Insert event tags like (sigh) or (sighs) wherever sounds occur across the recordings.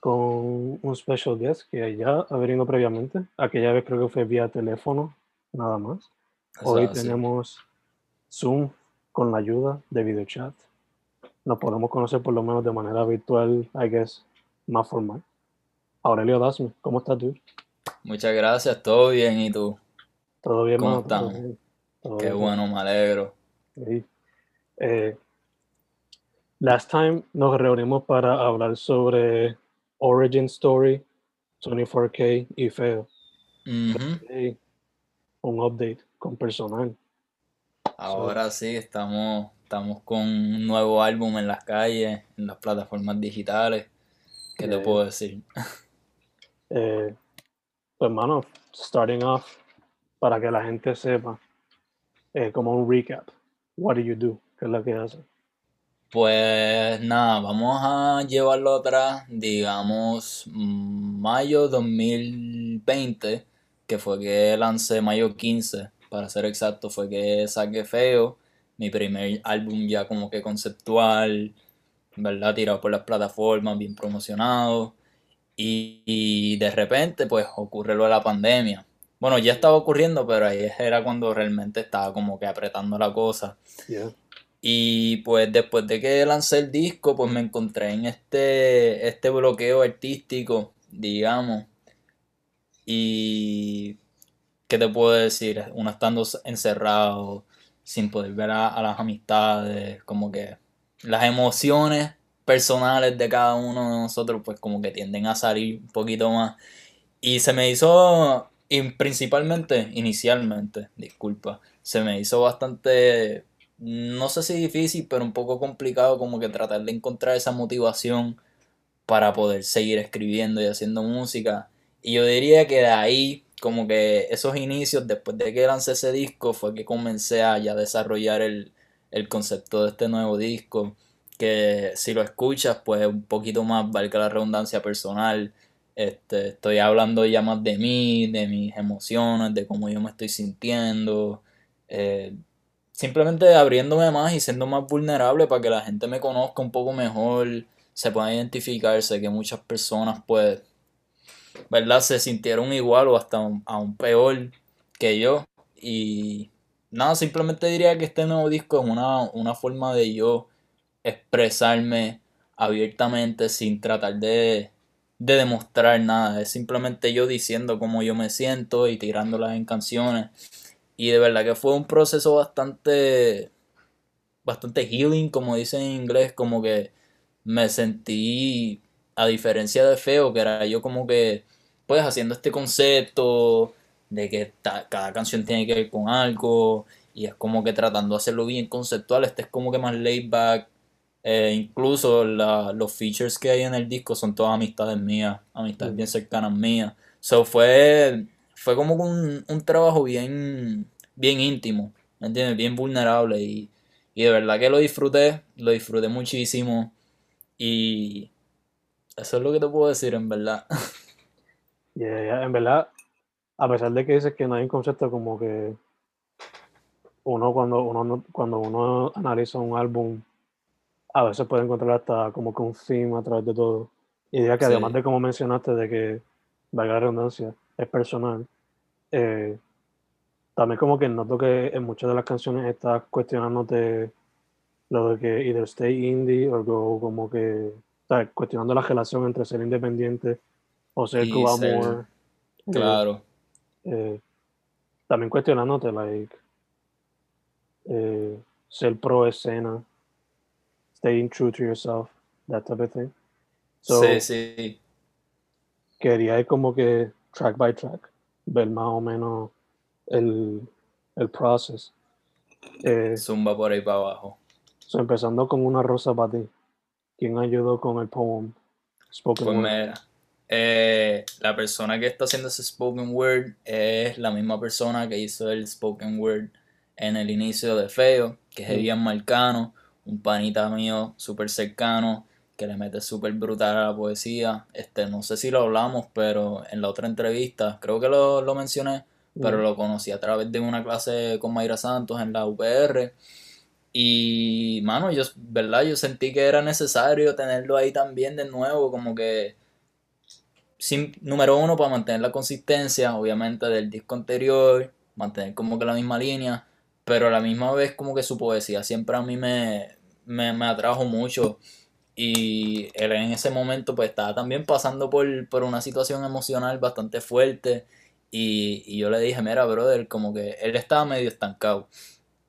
con un special guest que ya ha venido previamente. Aquella vez creo que fue vía teléfono, nada más. Hoy tenemos Zoom con la ayuda de video chat. Nos podemos conocer por lo menos de manera virtual, I guess, más formal. Aurelio Dasme, ¿cómo estás tú? Muchas gracias, todo bien, ¿y tú? Todo bien, ¿Cómo estamos? Qué bueno, me alegro. Sí. Eh, last time nos reunimos para hablar sobre Origin Story, 24K y Feo. un update con personal. Ahora sí, estamos, estamos con un nuevo álbum en las calles, en las plataformas digitales. ¿Qué te puedo decir? (laughs) Eh, pues, mano, starting off, para que la gente sepa, eh, como un recap, what do you do? ¿Qué es lo que hace? Pues nada, vamos a llevarlo atrás, digamos, mayo 2020, que fue que lancé, mayo 15, para ser exacto, fue que saqué Feo, mi primer álbum ya como que conceptual, ¿verdad? Tirado por las plataformas, bien promocionado. Y, de repente, pues ocurre lo de la pandemia. Bueno, ya estaba ocurriendo, pero ahí era cuando realmente estaba como que apretando la cosa. Y pues después de que lancé el disco, pues me encontré en este, este bloqueo artístico, digamos. Y, ¿qué te puedo decir? Uno estando encerrado, sin poder ver a las amistades, como que las emociones personales de cada uno de nosotros, pues como que tienden a salir un poquito más. Y se me hizo, principalmente, inicialmente, disculpa, se me hizo bastante, no sé si difícil, pero un poco complicado como que tratar de encontrar esa motivación para poder seguir escribiendo y haciendo música. Y yo diría que de ahí, como que esos inicios, después de que lancé ese disco, fue que comencé a ya desarrollar el, el concepto de este nuevo disco que si lo escuchas, pues un poquito más, valga la redundancia personal. Este, estoy hablando ya más de mí, de mis emociones, de cómo yo me estoy sintiendo. Eh, simplemente abriéndome más y siendo más vulnerable para que la gente me conozca un poco mejor, se pueda identificarse, que muchas personas pues, ¿verdad? Se sintieron igual o hasta aún peor que yo. Y nada, simplemente diría que este nuevo disco es una, una forma de yo expresarme abiertamente sin tratar de, demostrar nada. Es simplemente yo diciendo cómo yo me siento y tirándolas en canciones. Y de verdad que fue un proceso bastante, bastante healing, como dicen en inglés, como que me sentí, a diferencia de Feo, que era yo como que, pues haciendo este concepto de que cada canción tiene que ver con algo y es como que tratando de hacerlo bien conceptual, este es como que más laid back, eh, incluso los features que hay en el disco son todas amistades mías, amistades bien cercanas mías. So fue, fue como un, un trabajo bien, bien íntimo, ¿me entiendes? Bien vulnerable y, y de verdad que lo disfruté, lo disfruté muchísimo y eso es lo que te puedo decir en verdad. en verdad, a pesar de que dices que no hay un concepto como que uno cuando uno no- cuando uno analiza un álbum a veces puede encontrar hasta como que un theme a través de todo y diría que Sí. además de como mencionaste de que valga la redundancia es personal eh, también como que noto que en muchas de las canciones estás cuestionándote lo de que either stay indie o go como que estás cuestionando la relación entre ser independiente o ser Y go ser- amor eh, Claro. eh, también cuestionándote, like, eh, ser pro escena, staying true to yourself, that type of thing. So, sí, sí. quería como que track by track, ver más o menos el, el process. Eh, Zumba por ahí para abajo. so, empezando con una rosa para ti. ¿Quién ayudó con el poem? Spoken Pues word. mira, eh, la persona que está haciendo ese spoken word es la misma persona que hizo el spoken word en el inicio de Feo, que es. Evian Marcano, un panita mío súper cercano, que le mete súper brutal a la poesía. Este, no sé si lo hablamos, pero en la otra entrevista, creo que lo, lo mencioné, pero lo conocí a través de una clase con Mayra Santos en la UPR. Y, mano, yo, ¿verdad? Yo sentí que era necesario tenerlo ahí también de nuevo, como que, sin, número uno, para mantener la consistencia, obviamente, del disco anterior, mantener como que la misma línea, pero a la misma vez como que su poesía siempre a mí me, me, me atrajo mucho. Y él en ese momento pues estaba también pasando por, por una situación emocional bastante fuerte. Y, y yo le dije, mira, brother, como que él estaba medio estancado.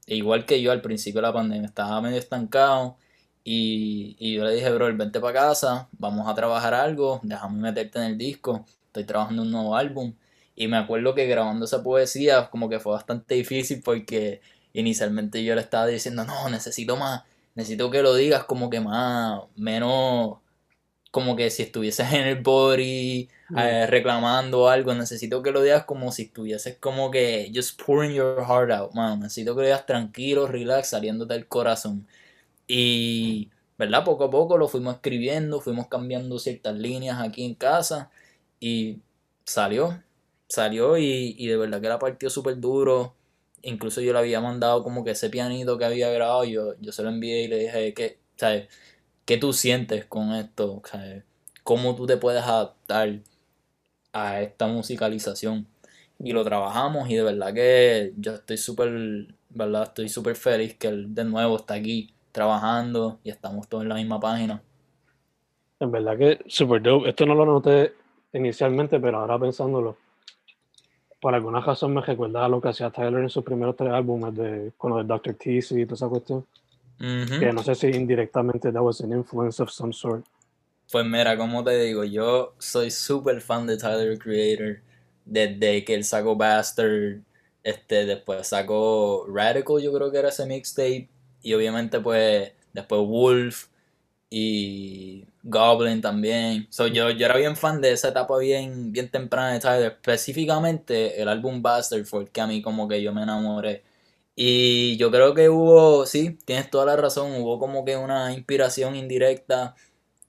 E Igual que yo al principio de la pandemia, estaba medio estancado. Y, y yo le dije, bro, vente para casa, vamos a trabajar algo, déjame meterte en el disco, estoy trabajando un nuevo álbum. Y me acuerdo que grabando esa poesía como que fue bastante difícil porque inicialmente yo le estaba diciendo, no, necesito más, necesito que lo digas como que más, menos, como que si estuvieses en el body Mm. eh, reclamando algo, necesito que lo digas como si estuvieses como que just pouring your heart out, man. Necesito que lo digas tranquilo, relax, saliéndote del corazón. Y, ¿verdad? Poco a poco lo fuimos escribiendo, fuimos cambiando ciertas líneas aquí en casa y salió, salió y, y de verdad que la partió súper duro. Incluso yo le había mandado como que ese pianito que había grabado, yo, yo se lo envié y le dije, que, ¿sabes? ¿Qué tú sientes con esto? ¿Sabes? ¿Cómo tú te puedes adaptar a esta musicalización? Y lo trabajamos y de verdad que yo estoy súper, ¿verdad? Estoy súper feliz que él de nuevo está aquí trabajando y estamos todos en la misma página. En verdad que super dope. Esto no lo noté inicialmente, pero ahora pensándolo, por alguna razón me recuerda a lo que hacía Tyler en sus primeros tres álbumes de, con lo de Dr. Teasy y toda esa cuestión. Que no sé si indirectamente that was an influence of some sort. Pues mira, como te digo, yo soy súper fan de Tyler the Creator desde que él sacó Bastard, este, después sacó Radical, yo creo que era ese mixtape, y obviamente pues después Wolf y Goblin también. So, yo, yo era bien fan de esa etapa bien, bien temprana de Tyler, específicamente el álbum Bastard fue el que a mí como que yo me enamoré. Y yo creo que hubo, sí, tienes toda la razón, hubo como que una inspiración indirecta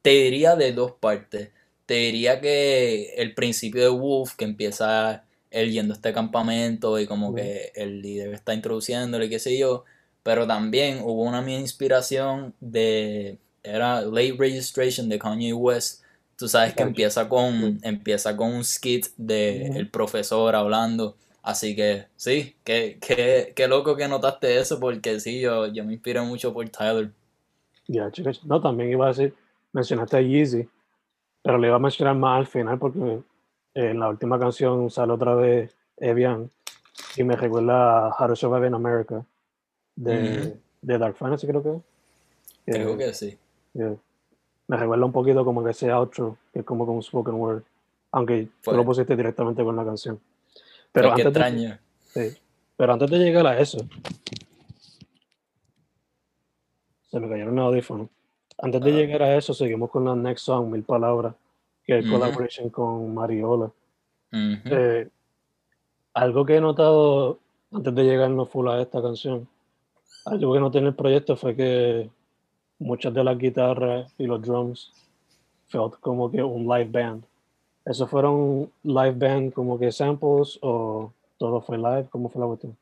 te diría de dos partes. Te diría que el principio de Wolf, que empieza él yendo a este campamento y como que el líder está introduciéndole, qué sé yo. Pero también hubo una mi inspiración de. Era Late Registration de Kanye West. Tú sabes que empieza con, empieza con un skit de el profesor hablando. Así que sí, qué, qué, qué loco que notaste eso, porque sí, yo, yo me inspiré mucho por Tyler. Ya, chicos. No, también iba a decir, mencionaste a Yeezy, pero le iba a mencionar más al final porque en la última canción sale otra vez Evian y me recuerda a How to Survive in America de, de Dark Fantasy, creo que. es. Creo Eh, que sí. Yeah. Me recuerda un poquito como que ese outro, que es como con un spoken word, aunque tú Pues- lo pusiste directamente con la canción. Pero antes, de, extraño. sí. pero antes de llegar a eso, se me cayeron los audífonos. Antes de Ah. llegar a eso, seguimos con la next song, Mil Palabras, que es collaboration con Mariola. Eh, algo que he notado antes de llegarnos full a esta canción, algo que noté en el proyecto fue que muchas de las guitarras y los drums felt como que un live band. ¿Esos fueron live band como que samples o todo fue live? ¿Cómo fue la cuestión?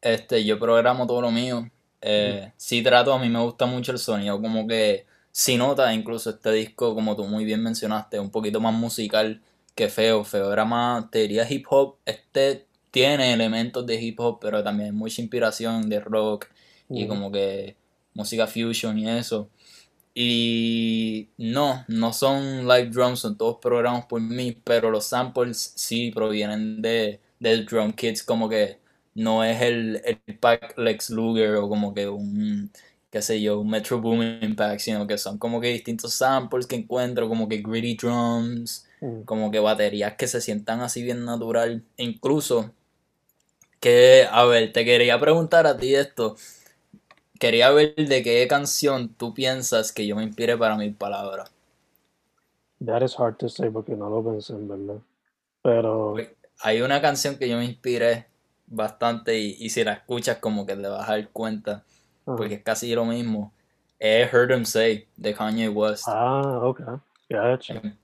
Este, yo programo todo lo mío. Eh, sí trato, a mí me gusta mucho el sonido, como que si nota incluso este disco, como tú muy bien mencionaste, un poquito más musical que feo. Feo era más, te diría hip hop. Este tiene elementos de hip hop, pero también mucha inspiración de rock y como que música fusion y eso. Y no, no son live drums, son todos programados por mí, pero los samples sí provienen de, del drum kits, como que no es el, el pack Lex Luger o como que un, qué sé yo, un Metro Boomin pack, sino que son como que distintos samples que encuentro, como que gritty drums, Mm. como que baterías que se sientan así bien natural. Incluso, que, a ver, te quería preguntar a ti esto. Quería ver de qué canción tú piensas que yo me inspire para mis palabras. That is hard to say porque no lo pensé en verdad. Pero Pues, Hay una canción que yo me inspiré bastante y, y si la escuchas como que te vas a dar cuenta, porque es casi lo mismo. Es Heard 'Em Say de Kanye West. ah, ok. Gotcha. Em-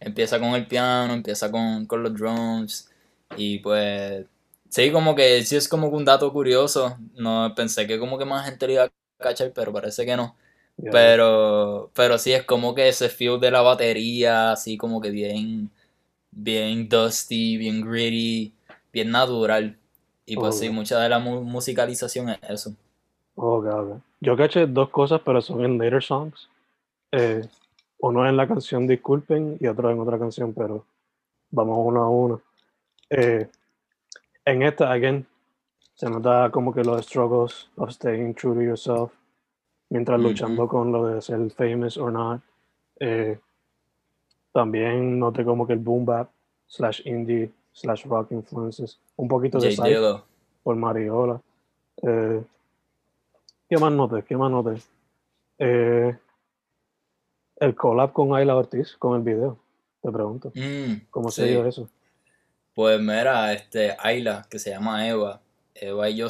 Empieza con el piano, empieza con, con los drums y pues sí, como que sí es como un dato curioso. No pensé que como que más gente lo iba a cachar, pero parece que no. Yeah. Pero, pero sí es como que ese feel de la batería, así como que bien, bien dusty, bien gritty, bien natural. Y pues sí, mucha de la mu- musicalización es eso. Ok, ok. Yo caché dos cosas, pero son en later songs. Eh, uno en la canción Disculpen y otro en otra canción, pero vamos uno a uno. Eh, en esta, again, se nota como que los struggles of staying true to yourself mientras luchando con lo de ser famous or not. Eh, también noté como que el boom bap slash indie slash rock influences. Un poquito de psych por Mariola. Eh, ¿Qué más noté? ¿Qué más noté? Eh, el collab con Ayla Ortiz con el video. Te pregunto. Mm, ¿Cómo se sí. dio eso? Pues mira, este, Ayla, que se llama Eva, Eva y yo,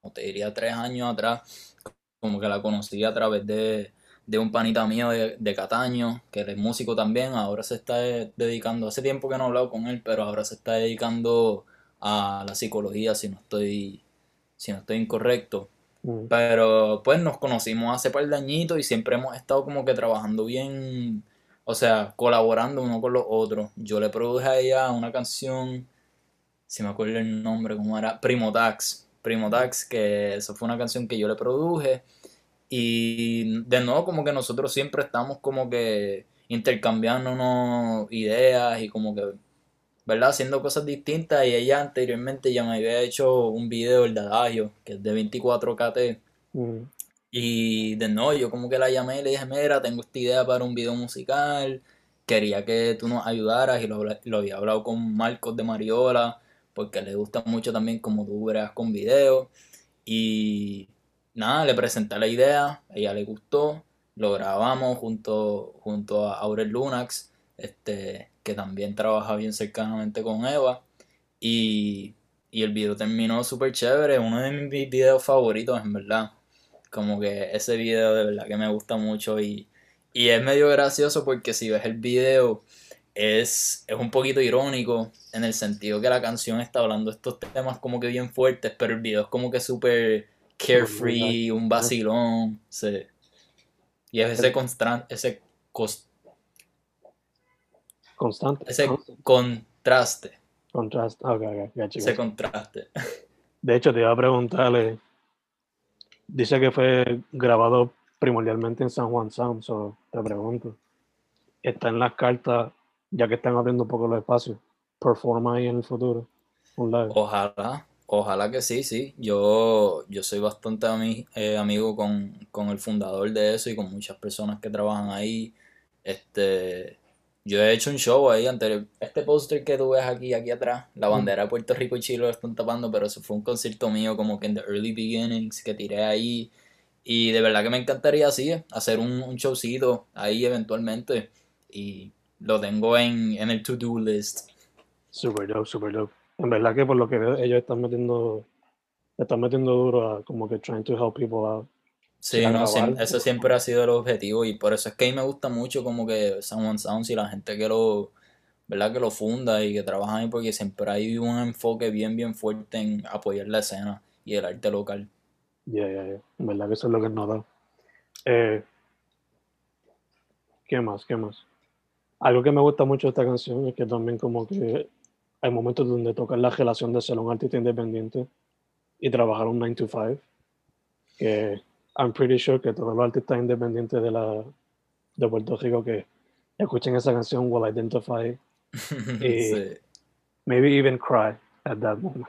como te diría tres años atrás, como que la conocí a través de, de un panita mío de, de Cataño, que él es músico también, ahora se está eh, dedicando, hace tiempo que no he hablado con él, pero ahora se está dedicando a la psicología, si no estoy, si no estoy incorrecto. Mm, Pero pues nos conocimos hace par de añitos y siempre hemos estado como que trabajando bien, o sea, colaborando uno con los otros. Yo le produje a ella una canción, si me acuerdo el nombre, ¿cómo era? Primo Tax. Primo Tax, que esa fue una canción que yo le produje. Y de nuevo como que nosotros siempre estamos como que intercambiándonos ideas y como que, ¿verdad? Haciendo cosas distintas. Y ella anteriormente ya me había hecho un video, el de Adagio, que es de 24KT. mm, Y de nuevo yo como que la llamé y le dije, mira, tengo esta idea para un video musical, quería que tú nos ayudaras y lo había hablado con Marcos de Mariola, porque le gusta mucho también como tú bregas con videos. Y nada, le presenté la idea, a ella le gustó, lo grabamos junto, junto a Aurel Lunax, este, que también trabaja bien cercanamente con Eva. Y, y el video terminó súper chévere, uno de mis videos favoritos en verdad. Como que ese video de verdad que me gusta mucho y, y es medio gracioso porque si ves el video es, es un poquito irónico en el sentido que la canción está hablando de estos temas como que bien fuertes, pero el video es como que súper carefree, un vacilón. sí. Y es ese, constra- ese, constante. ese contraste, contrast. Ok, ok, gotcha, ese contraste. (laughs) De hecho, te iba a preguntarle. Dice que fue grabado primordialmente en San Juan Sound, so te pregunto. Está en las cartas, ya que están abriendo un poco los espacios. Performa ahí en el futuro. Un live. Ojalá, ojalá que sí, sí. Yo, yo soy bastante eh, amigo con, con el fundador de eso y con muchas personas que trabajan ahí. Este, yo he hecho un show ahí anterior. Este póster que tú ves aquí, aquí atrás, la bandera de Puerto Rico y Chile lo están tapando, pero eso fue un concierto mío como que en the early beginnings que tiré ahí. Y de verdad que me encantaría así, hacer un, un showcito ahí eventualmente. Y lo tengo en, en el to-do list. Super dope, super dope. En verdad que por lo que veo, ellos están metiendo, están metiendo duro a como que trying to help people out. Sí, no, grabar. siem- ese siempre ha sido el objetivo y por eso es que a mí me gusta mucho como que Sound Sounds y la gente que lo, ¿verdad? Que lo funda y que trabaja ahí porque siempre hay un enfoque bien, bien fuerte en apoyar la escena y el arte local. Ya, ya, ya. Verdad que eso es lo que nos da. Eh, ¿qué más? ¿Qué más? Algo que me gusta mucho de esta canción es que también como que hay momentos donde toca la relación de ser un artista independiente y trabajar un 9 to 5. Que I'm pretty sure que todos los artistas independientes de la de Puerto Rico que escuchen esa canción will identify, (laughs) Sí. maybe even cry at that moment.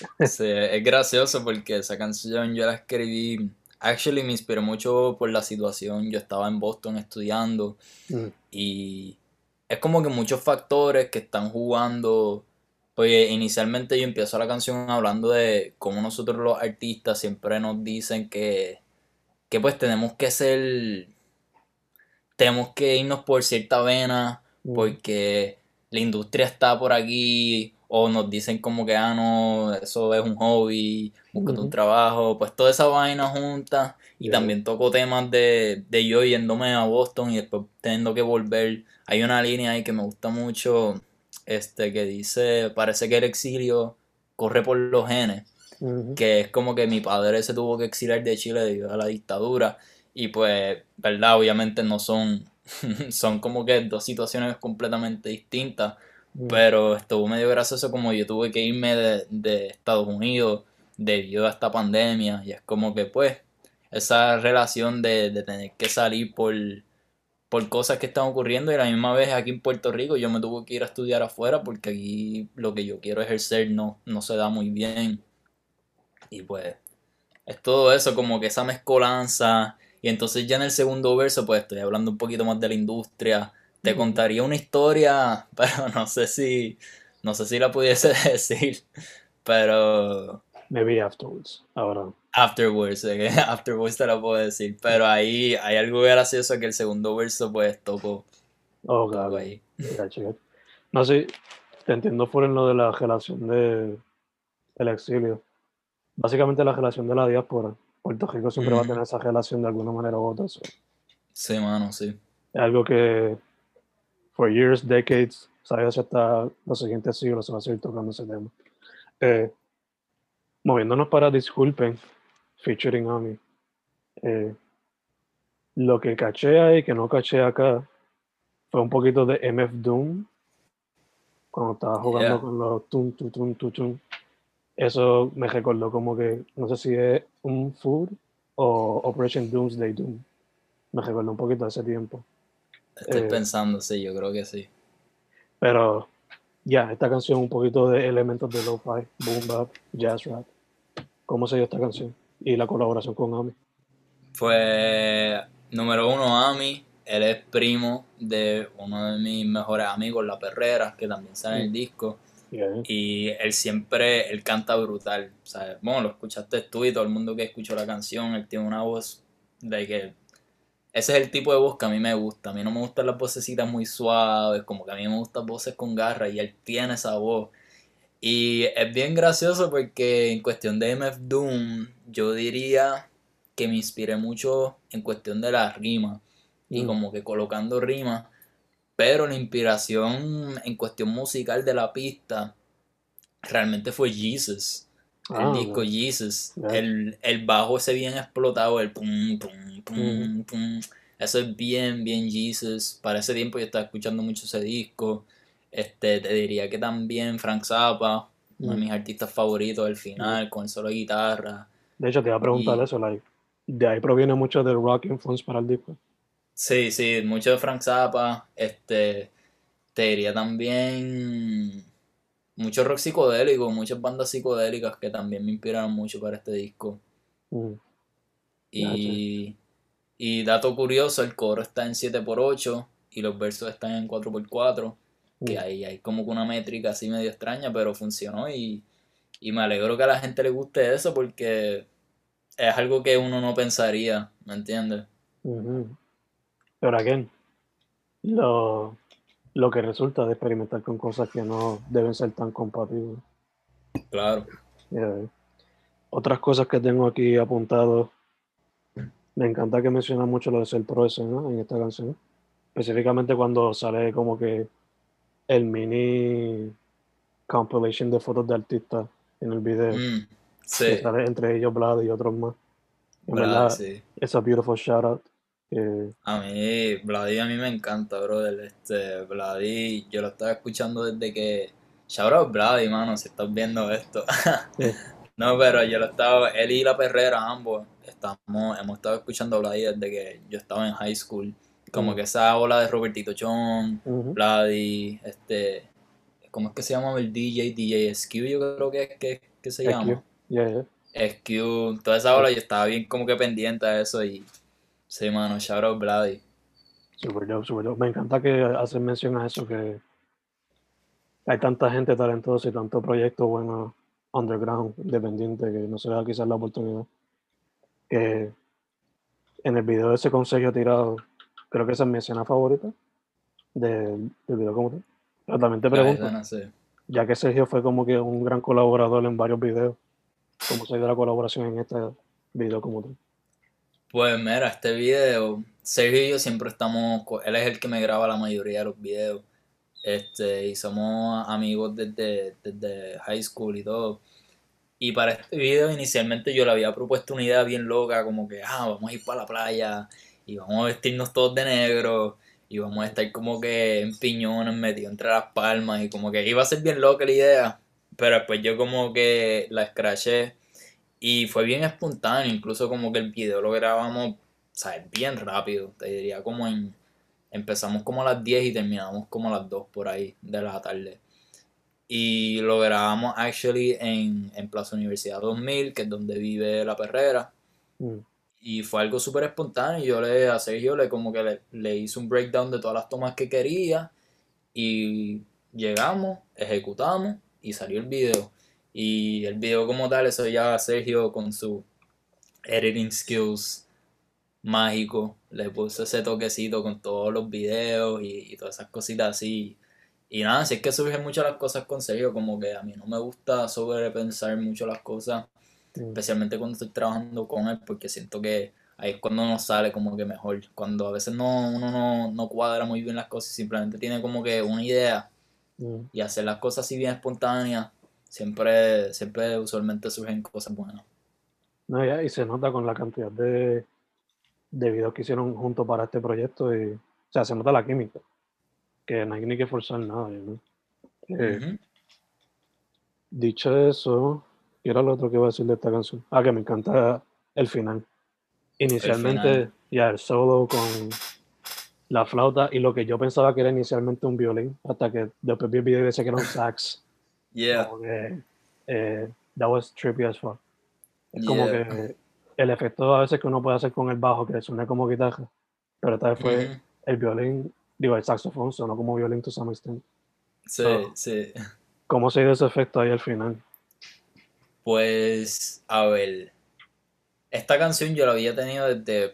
(laughs) Sí, es gracioso porque esa canción yo la escribí, actually me inspiró mucho por la situación, yo estaba en Boston estudiando Mm, y es como que muchos factores que están jugando, pues inicialmente yo empiezo la canción hablando de cómo nosotros los artistas siempre nos dicen que, que pues tenemos que ser, tenemos que irnos por cierta vena mm, porque la industria está por aquí o nos dicen como que, ah, no, eso es un hobby, búscate un Ujú. trabajo, pues toda esa vaina junta y Yeah. también toco temas de, de yo yéndome a Boston y después teniendo que volver. Hay una línea ahí que me gusta mucho, este, que dice, parece que el exilio corre por los genes que es como que mi padre se tuvo que exiliar de Chile debido a la dictadura. Y pues, verdad, obviamente no son, (laughs) son como que dos situaciones completamente distintas, pero estuvo medio gracioso como yo tuve que irme de, de Estados Unidos debido a esta pandemia. Y es como que pues esa relación de, de tener que salir por, por cosas que están ocurriendo. Y a la misma vez aquí en Puerto Rico yo me tuve que ir a estudiar afuera porque aquí lo que yo quiero ejercer no, no se da muy bien. Y pues es todo eso, como que esa mezcolanza. Y entonces ya en el segundo verso, pues estoy hablando un poquito más de la industria. Te contaría una historia, (laughs) pero no sé si, no sé si la pudiese (laughs) decir. Pero Maybe afterwards. Ahora. afterwards, que (laughs) afterwards te la puedo decir. Pero ahí hay algo gracioso que el segundo verso, pues toco, Oh, toco claro. ahí. No sé, te entiendo por en lo de la relación de, del exilio. Básicamente la relación de la diáspora. Puerto Rico siempre va a Ujú. tener esa relación de alguna manera u otra. so, Sí, mano, sí. Es algo que for years, decades, sabes hasta los siguientes siglos se va a seguir tocando ese tema. Eh, moviéndonos para Disculpen, featuring Ami. Eh, lo que caché ahí, que no caché acá, fue un poquito de MF Doom. Cuando estaba jugando Yeah. con los tum, tum, tum, tum, tum. Eso me recordó como que, no sé si es un food o Operation Doomsday Doom. Me recordó un poquito de ese tiempo. Estoy Eh, pensando, sí, yo creo que sí. Pero ya, esta canción un poquito de elementos de lo-fi, boom bap, jazz rap. ¿Cómo se dio esta canción? Y la colaboración con Ami. Fue número uno Ami, él es primo de uno de mis mejores amigos, La Perrera, que también sale en el disco. Y él siempre, él canta brutal. O sea, bueno, lo escuchaste tú y todo el mundo que escuchó la canción, él tiene una voz de que... Ese es el tipo de voz que a mí me gusta. A mí no me gustan las vocecitas muy suaves, como que a mí me gustan voces con garra y él tiene esa voz. Y es bien gracioso porque en cuestión de MF Doom, yo diría que me inspiré mucho en cuestión de la rima y Mm. como que colocando rimas, pero la inspiración en cuestión musical de la pista realmente fue Jesus. Ah, el disco ok. Jesus. El, el bajo ese bien explotado, el pum, pum, pum, pum. Eso es bien, bien Jesus. Para ese tiempo yo estaba escuchando mucho ese disco. Este, te diría que también Frank Zappa, uno de Mm. mis artistas favoritos, el final, con el solo guitarra. De hecho, te iba a preguntar Y- eso, like, de ahí proviene mucho del rock influence para el disco. Sí, sí, mucho de Frank Zappa, este, te diría también mucho rock psicodélico, muchas bandas psicodélicas que también me inspiraron mucho para este disco. Mm. Y, y dato curioso, el coro está en 7x8 y los versos están en 4x4, que Mm. ahí hay como que una métrica así medio extraña, pero funcionó y, y me alegro que a la gente le guste eso porque es algo que uno no pensaría, ¿me entiendes? Ujú. Pero again, lo, lo que resulta de experimentar con cosas que no deben ser tan compatibles. Claro. Yeah. Otras cosas que tengo aquí apuntado. Me encanta que menciona mucho lo de ser pro escena en esta canción. Específicamente cuando sale como que el mini compilation de fotos de artistas en el video. Mm, que sí, sale entre ellos Vlad y otros más. En verdad, sí. es a beautiful shout out. Eh, A mí, Vladi a mí me encanta, brother. Este, Vladi, yo lo estaba escuchando desde que. Shout out Vladi, mano, si estás viendo esto. eh, (laughs) No, pero yo lo estaba, él y la perrera, ambos, estamos, hemos estado escuchando Vladi desde que yo estaba en high school. Como que esa ola de Robertito Chon. Vladi, este, ¿cómo es que se llama el DJ? DJ SQ, yo creo que es que, que se SQ. llama. Yeah, yeah. SQ, toda esa ola yo estaba bien como que pendiente a eso y sí, mano, shout out Vladi. Super dope, super dope. Me encanta que hacen mención a eso, que hay tanta gente talentosa y tanto proyecto bueno underground, independiente, que no se le da quizás la oportunidad. Que en el video de ese consejo tirado, creo que esa es mi escena favorita del, del video como tal. Pero también te pregunto, escena, sí. ya que Sergio fue como que un gran colaborador en varios videos, ¿cómo se dio la colaboración en este video como tal? Pues mira, este video, Sergio y yo siempre estamos, él es el que me graba la mayoría de los videos, este, y somos amigos desde, desde high school y todo. Y para este video inicialmente yo le había propuesto una idea bien loca, como que, ah, vamos a ir para la playa y vamos a vestirnos todos de negro y vamos a estar como que en piñones metidos entre las palmas y como que iba a ser bien loca la idea, pero después yo como que la escraché y fue bien espontáneo, incluso como que el video lo grabamos, ¿sabes? Bien rápido, te diría como en... Empezamos como a las 10 y terminamos como a las 2 por ahí de la tarde. Y lo grabamos actually en, en Plaza Universidad 2000, que es donde vive la perrera. Mm, Y fue algo súper espontáneo. y Yo le, a Sergio le como que le, le hice un breakdown de todas las tomas que quería. Y llegamos, ejecutamos y salió el video. Y el video como tal, eso ya Sergio con su editing skills mágico, le puso ese toquecito con todos los videos y, y todas esas cositas así. Y nada, si es que surgen muchas las cosas con Sergio, como que a mí no me gusta sobrepensar mucho las cosas especialmente cuando estoy trabajando con él, porque siento que ahí es cuando nos sale como que mejor. Cuando a veces no, uno no, no cuadra muy bien las cosas, simplemente tiene como que una idea y hacer las cosas así bien espontáneas, siempre, siempre usualmente surgen cosas buenas. No, ya, y se nota con la cantidad de, de videos que hicieron juntos para este proyecto. Y, o sea, se nota la química. Que no hay ni que forzar nada. ¿no? Eh. Dicho eso, ¿qué era lo otro que iba a decir de esta canción? Ah, que me encanta el final. Inicialmente, final. ya el solo con la flauta y lo que yo pensaba que era inicialmente un violín, hasta que después vi el video y decía que era un sax. Yeah, Como que, eh, that was trippy as fuck. Es como que el efecto a veces que uno puede hacer con el bajo, que suena como guitarra, pero esta vez fue el violín, digo, el saxofón sonó como violín to some extent. Sí, So- sí. ¿Cómo se dio ese efecto ahí al final? Pues, a ver, esta canción yo la había tenido desde,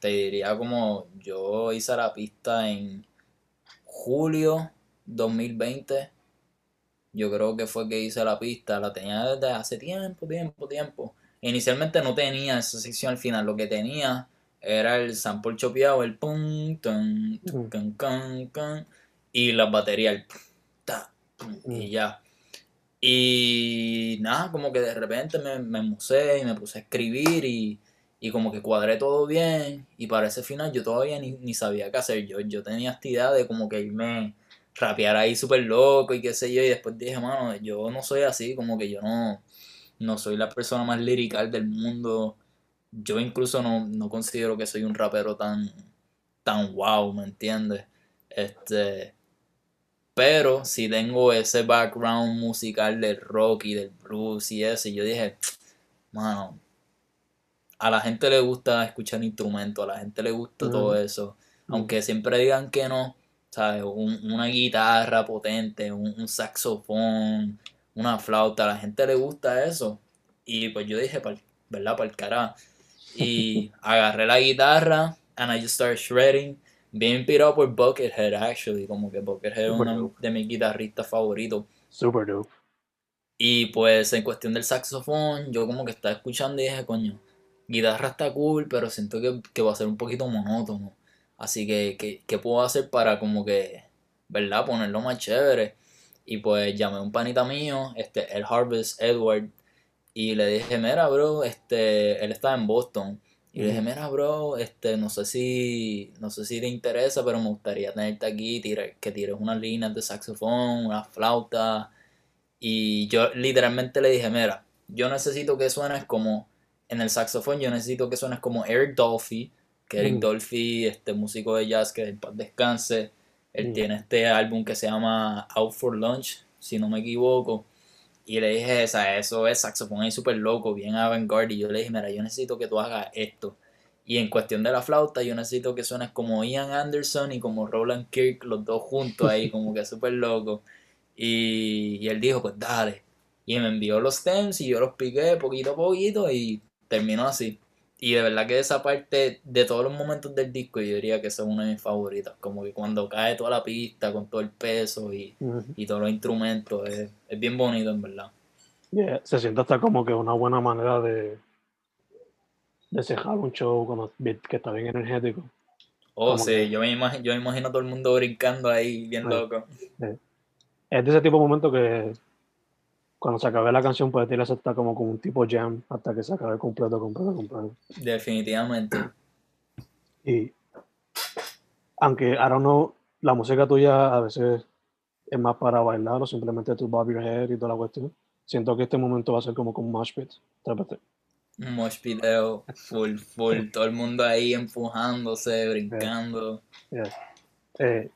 te diría como, yo hice la pista en julio 2020, yo creo que fue que hice la pista, la tenía desde hace tiempo, tiempo, tiempo. Inicialmente no tenía esa sección al final, lo que tenía era el sample chopeado, el pum, tun, Mm. can, can, can, y las baterías, el pum, ta, pum, y Mm. ya. Y nada, como que de repente me, me musé y me puse a escribir y, y como que cuadré todo bien. Y para ese final yo todavía ni, ni sabía qué hacer. Yo, yo tenía esta idea de como que irme rapear ahí súper loco y qué sé yo. Y después dije, mano, yo no soy así, como que yo no, no soy la persona más lirical del mundo. Yo incluso no, no considero que soy un rapero tan, tan wow, ¿me entiendes? Este, pero si tengo ese background musical del rock y del blues y eso, y yo dije, mano, a la gente le gusta escuchar instrumentos, a la gente le gusta todo Ujú. eso, aunque siempre digan que no, ¿sabes? Un- una guitarra potente, un, un saxofón, una flauta, a la gente le gusta eso. Y pues yo dije, pa'l- ¿verdad? Para el carajo. Y (laughs) agarré la guitarra, and I just started shredding. Bien inspirado por Buckethead, actually. Como que Buckethead es uno dope. de mis guitarristas favoritos. Super dope. Y pues en cuestión del saxofón, yo como que estaba escuchando y dije, coño, guitarra está cool, pero siento que, que va a ser un poquito monótono. Así que, que, ¿qué puedo hacer para como que, ¿verdad? Ponerlo más chévere. Y pues llamé a un panita mío, este, el Harvest Edward, y le dije, mira, bro, este, él estaba en Boston. Y le dije, mira, bro, este, no sé si, no sé si te interesa, pero me gustaría tenerte aquí, que tires unas líneas de saxofón, una flauta. Y yo literalmente le dije, mira, yo necesito que suenes como, en el saxofón, yo necesito que suenes como Eric Dolphy, que Eric Mm. Dolphy, este músico de jazz, que en paz descanse, él Mm. tiene este álbum que se llama Out for Lunch, si no me equivoco. Y le dije, esa, eso es saxofón ahí súper loco, bien avant-garde. Y yo le dije, mira, yo necesito que tú hagas esto. Y en cuestión de la flauta, yo necesito que suenes como Ian Anderson y como Roland Kirk, los dos juntos ahí, como que súper loco. Y, y él dijo, pues dale. Y me envió los stems y yo los piqué poquito a poquito y terminó así. Y de verdad que esa parte de todos los momentos del disco, yo diría que esa es una de mis favoritas. Como que cuando cae toda la pista con todo el peso y, y todos los instrumentos, es, es bien bonito en verdad. Yeah, Se siente hasta como que una buena manera de, de cejar un show cuando, que está bien energético. Oh, Como sí, que- yo me, imagino, yo me imagino a todo el mundo brincando ahí, bien Sí. loco. Es de ese tipo de momento que cuando se acabe la canción puede tirarse hasta como con un tipo jam hasta que se acabe completo, completo, completo. Definitivamente. Y aunque, I don't know, la música tuya a veces es más para bailar o simplemente tu bob your head y toda la cuestión. Siento que este momento va a ser como con mosh pit. Trépate. Un mosh video full, full, todo el mundo ahí empujándose, brincando. Yeah. Eh,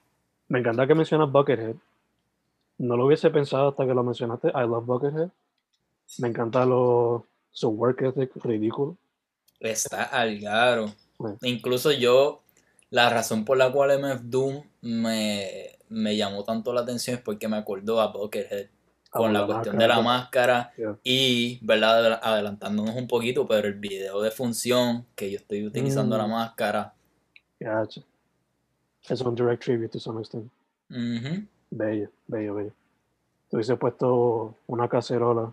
me encanta que mencionas Buckethead. No lo hubiese pensado hasta que lo mencionaste. I love Buckethead. Me encanta lo, su work ethic ridículo. Está al garo. Incluso yo, la razón por la cual MF Doom me, me llamó tanto la atención es porque me acordó a Buckethead con la cuestión de la máscara Yeah. y, ¿verdad? Adel- Adelantándonos un poquito, pero el video de función que yo estoy utilizando Mm. la máscara. Gotcha. Es un direct tribute to some extent. ujú, Bello, bello, bello. Te hubiese puesto una cacerola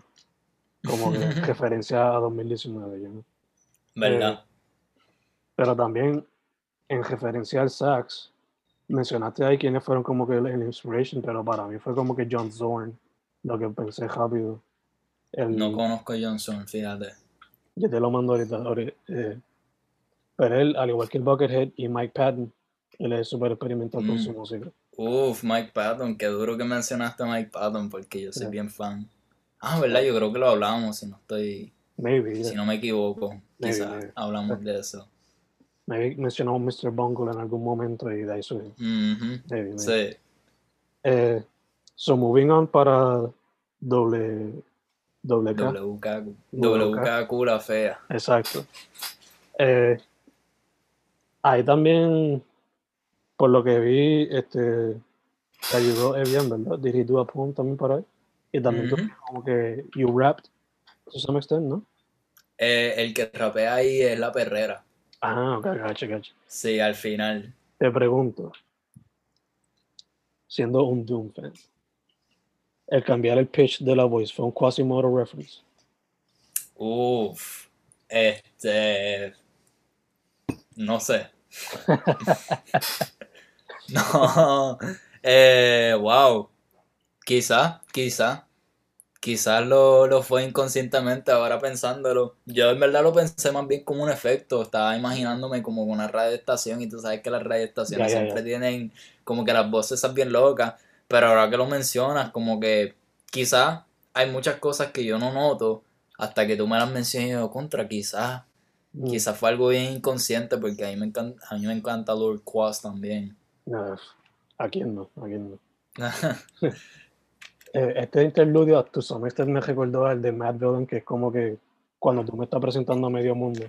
como que (laughs) referencia a 2019. you know. ¿Verdad? Pero también en referencia al sax, mencionaste ahí quiénes fueron como que el, inspiration, pero para mí fue como que John Zorn, lo que pensé rápido. El, No conozco a Johnson, fíjate. yo te lo mando ahorita. ahori- eh, pero él, al igual que el Buckethead y Mike Patton, él es súper experimental con Mm. su música. Uf, Mike Patton, qué duro que mencionaste a Mike Patton porque yo soy Yeah. bien fan. Ah, ¿verdad? Yo creo que lo hablamos, si no estoy, Maybe, si no me equivoco. Quizás hablamos de eso. Maybe mencionamos Mr. Bungle en algún momento y de ahí surgió. Maybe, maybe. Sí. Eh, so moving on para doble, doble K. WKQ. WK. WKQ la fea. Exacto. Eh, ahí también, por lo que vi, este, te ayudó Evian, ¿verdad? Do a poem también por ahí? Y también tú como que you rapped to some extent, ¿no? Eh, el que rapea ahí es la perrera. Ah, ok, gacha, gacha. Sí, al final. Te pregunto, siendo un Doom fan, el cambiar el pitch de la voice fue un Quasimodo reference. Uf. Este. No sé. (laughs) (laughs) no. Eh, wow. Quizá, quizá. Quizás lo, lo fue inconscientemente ahora pensándolo. Yo en verdad lo pensé más bien como un efecto. Estaba imaginándome como una radioestación y tú sabes que las radioestaciones Ya, ya, ya. siempre tienen como que las voces esas bien locas. Pero ahora que lo mencionas, como que quizás hay muchas cosas que yo no noto hasta que tú me las mencionas y yo, contra, quizás. Mm, Quizás fue algo bien inconsciente porque a mí me encanta, a mí me encanta Lord Quas también. No, ¿A quién no? ¿A quién no? Eh, este interludio, to some extent, me recordó al de Matt Villain, que es como que cuando tú me estás presentando a medio mundo.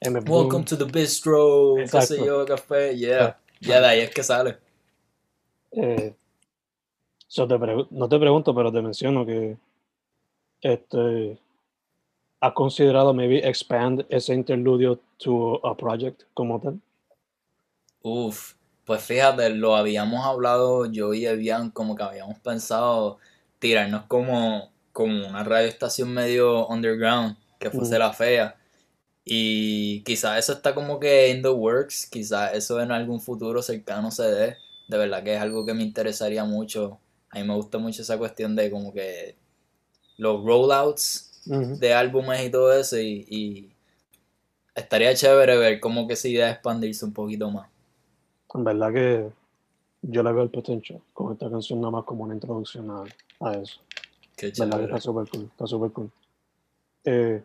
Doom, Welcome to the bistro, qué sé yo, café, yeah. Ya de ahí es que sale. eh, so te no te pregunto, pero te menciono que este, ¿has considerado maybe expand ese interludio to a project como tal? Uf, pues fíjate, lo habíamos hablado yo y Evian, como que habíamos pensado tirarnos como, como una radioestación medio underground, que fuese Mm. la fea. Y quizás eso está como que in the works, quizás eso en algún futuro cercano se dé. De verdad que es algo que me interesaría mucho. A mí me gusta mucho esa cuestión de como que los rollouts de álbumes y todo eso. Y, y estaría chévere ver cómo que esa idea expandirse un poquito más. En verdad que yo le veo el potential con esta canción nada más como una introducción a, a eso. Qué ¿Verdad que está súper cool? Está súper cool. Eh,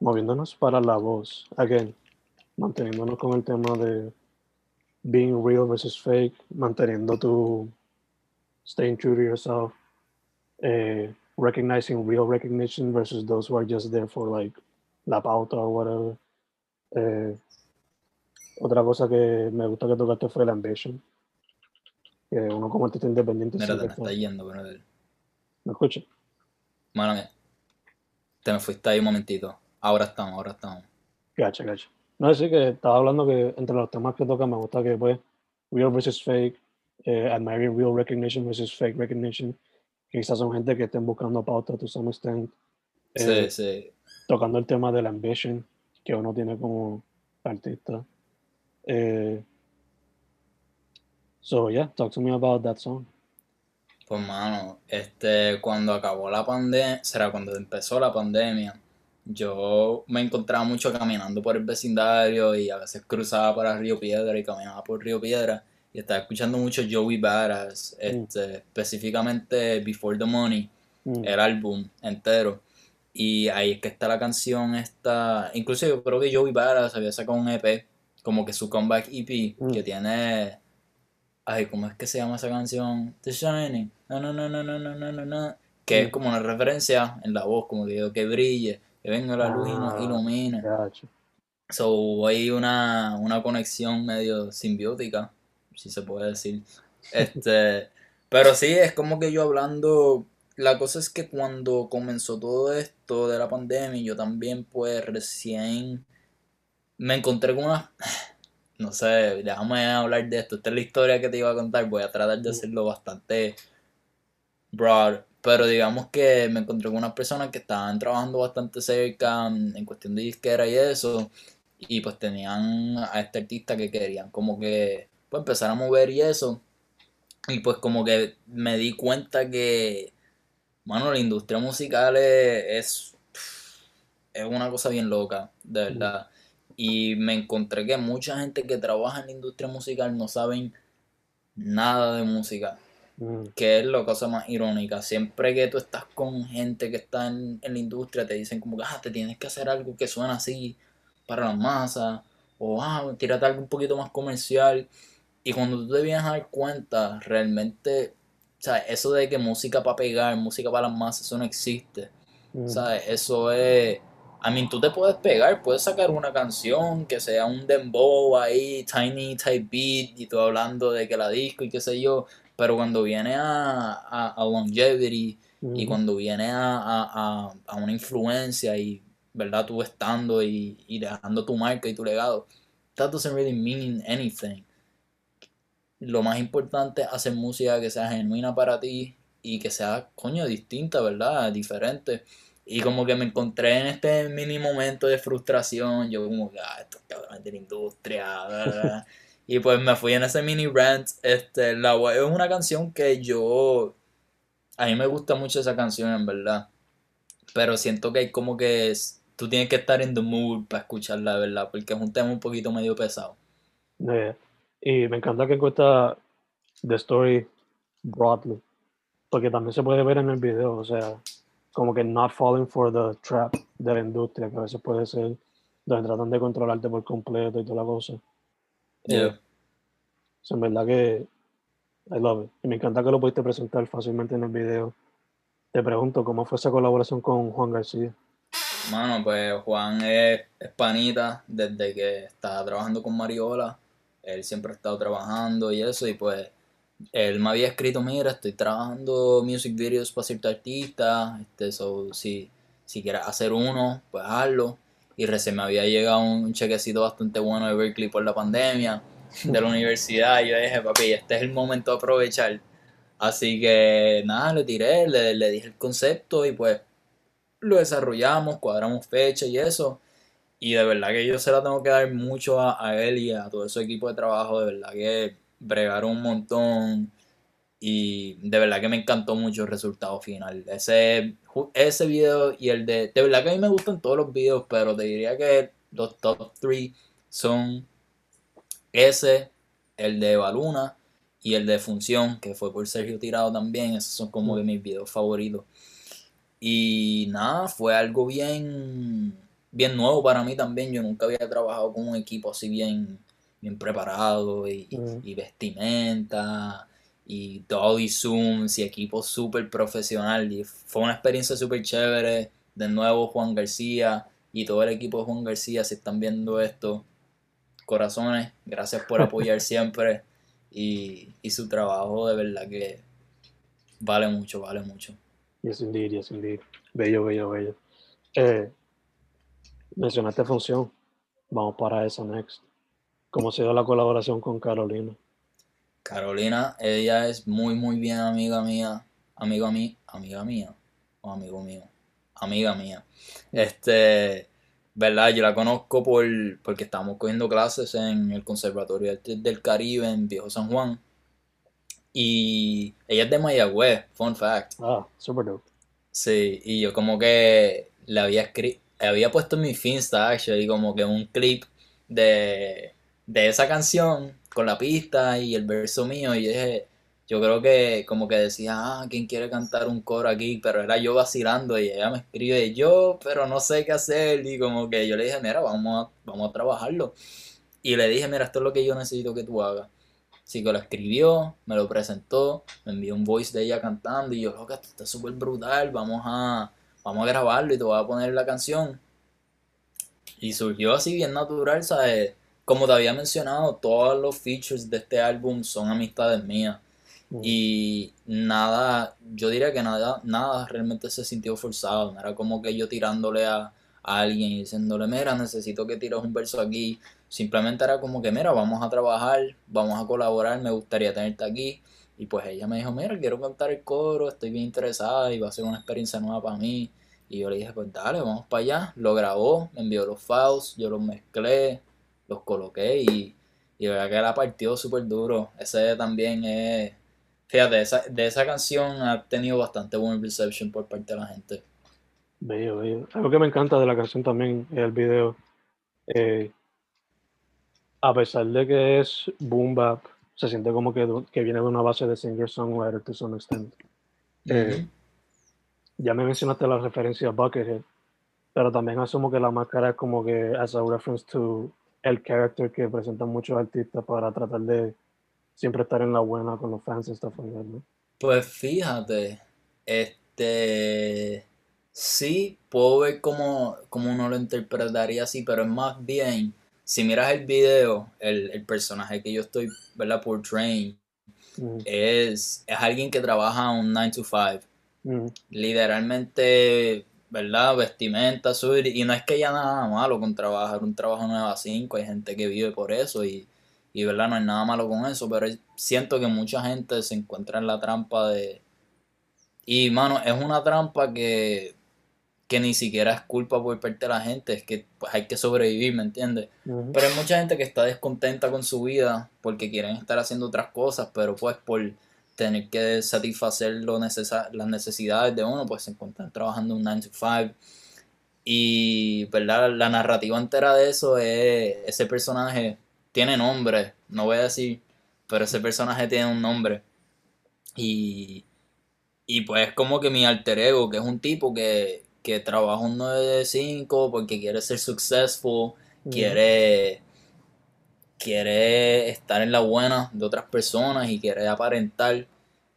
moviéndonos para la voz, again, manteniéndonos con el tema de being real versus fake, manteniendo tu staying true to yourself, eh, recognizing real recognition versus those who are just there for like la pauta or whatever. Eh, otra cosa que me gusta que tocaste fue la ambition. Que uno como artista independiente Mira, te me está- yendo, brother. ¿Me escuchas? Mano mía. Te me fuiste ahí un momentito. Ahora estamos, ahora estamos. Gacha, gacha. No, sí que estaba hablando que entre los temas que toca me gusta que pues real versus fake, eh, admiring real recognition versus fake recognition. Que quizás son gente que estén buscando pauta to some extent. Sí, eh, sí. Tocando el tema de la ambition que uno tiene como artista. Eh, so yeah, talk to me about that song. Pues mano, este, cuando acabó la pandemia, será cuando empezó la pandemia, yo me encontraba mucho caminando por el vecindario y a veces cruzaba para Río Piedra y caminaba por Río Piedra y estaba escuchando mucho Joey Badass, este, específicamente Before the Money, Mm, el álbum entero. Y ahí es que está la canción esta, incluso yo creo que Joey Badass había sacado un EP, como que su comeback EP mm. que tiene. Ay, ¿cómo es que se llama esa canción? The Shining. No, no, no, no, no, no, no, no. no. Que es mm. como una referencia en la voz, como que digo, que brille, que venga la luz y nos ah, ilumine. So, hay una, una conexión medio simbiótica, si se puede decir. (laughs) Este, pero sí, es como que yo hablando. La cosa es que cuando comenzó todo esto de la pandemia, yo también, pues, recién me encontré con una, (sighs) no sé, déjame hablar de esto, esta es la historia que te iba a contar, voy a tratar de hacerlo bastante broad, pero digamos que me encontré con unas personas que estaban trabajando bastante cerca mm, en cuestión de disquera y eso, y pues tenían a este artista que querían como que pues empezar a mover y eso, y pues como que me di cuenta que, mano, la industria musical es, es una cosa bien loca, de verdad. Y me encontré que mucha gente que trabaja en la industria musical no saben nada de música Mm, que es la cosa más irónica. Siempre que tú estás con gente que está en, en la industria, te dicen como que ah, te tienes que hacer algo que suena así para las masas, o ah, tírate algo un poquito más comercial. Y cuando tú te vienes a dar cuenta, realmente, sea, eso de que música para pegar, música para las masas, eso no existe. mm, ¿Sabes? Eso es. I mean, tú te puedes pegar, puedes sacar una canción que sea un dembow ahí, tiny type beat, y tú hablando de que la disco y qué sé yo, pero cuando viene a, a, a longevity y cuando viene a, a, a, a una influencia y, ¿verdad? Tú estando y, y dejando tu marca y tu legado, that doesn't really mean anything. Lo más importante es hacer música que sea genuina para ti y que sea, coño, distinta, ¿verdad? Diferente. Y como que me encontré en este mini momento de frustración, yo como que, ah, estos cabrones de la industria, bla, bla, bla". (laughs) y pues me fui en ese mini rant, este, la es una canción que yo, a mí me gusta mucho esa canción, en verdad, pero siento que hay como que, es- tú tienes que estar en the mood para escucharla, ¿verdad? Porque es un tema un poquito medio pesado. yeah. Y me encanta que cuesta the story broadly. Porque también se puede ver en el video, o sea, como que not falling for the trap de la industria, que a veces puede ser donde tratan de controlarte por completo y toda la cosa. Yeah. Eh, so, en verdad que I love it. Y me encanta que lo pudiste presentar fácilmente en el video. Te pregunto, ¿cómo fue esa colaboración con Juan García? Mano, pues Juan es, es panita desde que estaba trabajando con Mariola. Él siempre ha estado trabajando y eso, y pues él me había escrito, mira, estoy trabajando music videos para cierto artista, este, so, si, si quieres hacer uno, pues hazlo. Y recién me había llegado un chequecito bastante bueno de Berkeley por la pandemia (laughs) de la universidad. Y yo dije, papi, este es el momento de aprovechar. Así que nada, le tiré, le, le dije el concepto y pues lo desarrollamos, cuadramos fecha y eso. Y de verdad que yo se la tengo que dar mucho a, a él y a todo ese equipo de trabajo. De verdad que bregaron un montón. Y de verdad que me encantó mucho el resultado final. Ese, ese video y el de... De verdad que a mí me gustan todos los videos, pero te diría que los top 3 son ese, el de Baluna y el de Función, que fue por Sergio Tirado también. Esos son como que mis videos favoritos. Y nada, fue algo bien, bien nuevo para mí también. Yo nunca había trabajado con un equipo así bien, bien preparado y, Ujú. y vestimenta y zooms y equipo súper profesional. Y fue una experiencia súper chévere. De nuevo Juan García y todo el equipo de Juan García, si están viendo esto, corazones, gracias por apoyar (laughs) siempre. Y, y su trabajo de verdad que vale mucho, vale mucho. Yes, indeed, yes, indeed. Bello, bello, bello. Eh, mencionaste función. Vamos para eso next. ¿Cómo se dio la colaboración con Carolina? Carolina, ella es muy, muy bien amiga mía. Amiga mí, amiga mía. O amigo mío. Amiga mía. Este, ¿verdad? Yo la conozco por, porque estamos cogiendo clases en el Conservatorio del Caribe en Viejo San Juan. Y ella es de Mayagüez, fun fact. Ah, super dope. Sí, y yo como que le había escri- había puesto en mi Finsta, actually, como que un clip de, de esa canción con la pista y el verso mío, y dije, yo creo que como que decía, ah, ¿quién quiere cantar un coro aquí? Pero era yo vacilando y ella me escribe, yo, pero no sé qué hacer, y como que yo le dije, mira, vamos a, vamos a trabajarlo. Y le dije, mira, esto es lo que yo necesito que tú hagas. Así que lo escribió, me lo presentó, me envió un voice de ella cantando y yo, loca, esto está súper brutal, vamos a, vamos a grabarlo y te voy a poner la canción. Y surgió así bien natural, ¿sabes? Como te había mencionado, todos los features de este álbum son amistades mías. Y nada, yo diría que nada, nada realmente se sintió forzado. No era como que yo tirándole a, a alguien y diciéndole, mira, necesito que tires un verso aquí. Simplemente era como que, mira, vamos a trabajar, vamos a colaborar, me gustaría tenerte aquí. Y pues ella me dijo, mira, quiero cantar el coro, estoy bien interesada y va a ser una experiencia nueva para mí. Y yo le dije, pues dale, vamos para allá. Lo grabó, me envió los files, yo los mezclé, los coloqué y, y de verdad que la partió súper duro. Ese también es... Fíjate, esa, de esa canción ha tenido bastante buena reception por parte de la gente. Bello, bello. Algo que me encanta de la canción también es el video. eh, a pesar de que es boom bap, se siente como que, que viene de una base de singer-songwriter to some extent. Eh. Ya me mencionaste la referencia a Buckethead, pero también asumo que la máscara es como que as a reference to el character que presentan muchos artistas para tratar de siempre estar en la buena con los fans y stuff like that, ¿no? Pues fíjate, este sí puedo ver cómo, cómo uno lo interpretaría así, pero es más bien, si miras el video, el, el personaje que yo estoy, ¿verdad? Portraying, Mm, es, es alguien que trabaja un 9 to 5. mm, literalmente, ¿verdad? Vestimenta, subir, y no es que haya nada malo con trabajar un trabajo 9 a 5, hay gente que vive por eso y, y ¿verdad? No hay nada malo con eso, pero siento que mucha gente se encuentra en la trampa de... Y, mano, es una trampa que, que ni siquiera es culpa por parte de la gente, es que pues hay que sobrevivir, ¿me entiendes? Pero hay mucha gente que está descontenta con su vida porque quieren estar haciendo otras cosas, pero pues por tener que satisfacer lo necesa- las necesidades de uno, pues se encuentran trabajando un 9 to 5. Y, ¿verdad? La narrativa entera de eso es, ese personaje tiene nombre, no voy a decir, pero ese personaje tiene un nombre. Y, y pues como que mi alter ego, que es un tipo que, que trabaja un 9 de 5 porque quiere ser successful, quiere quiere estar en la buena de otras personas y quiere aparentar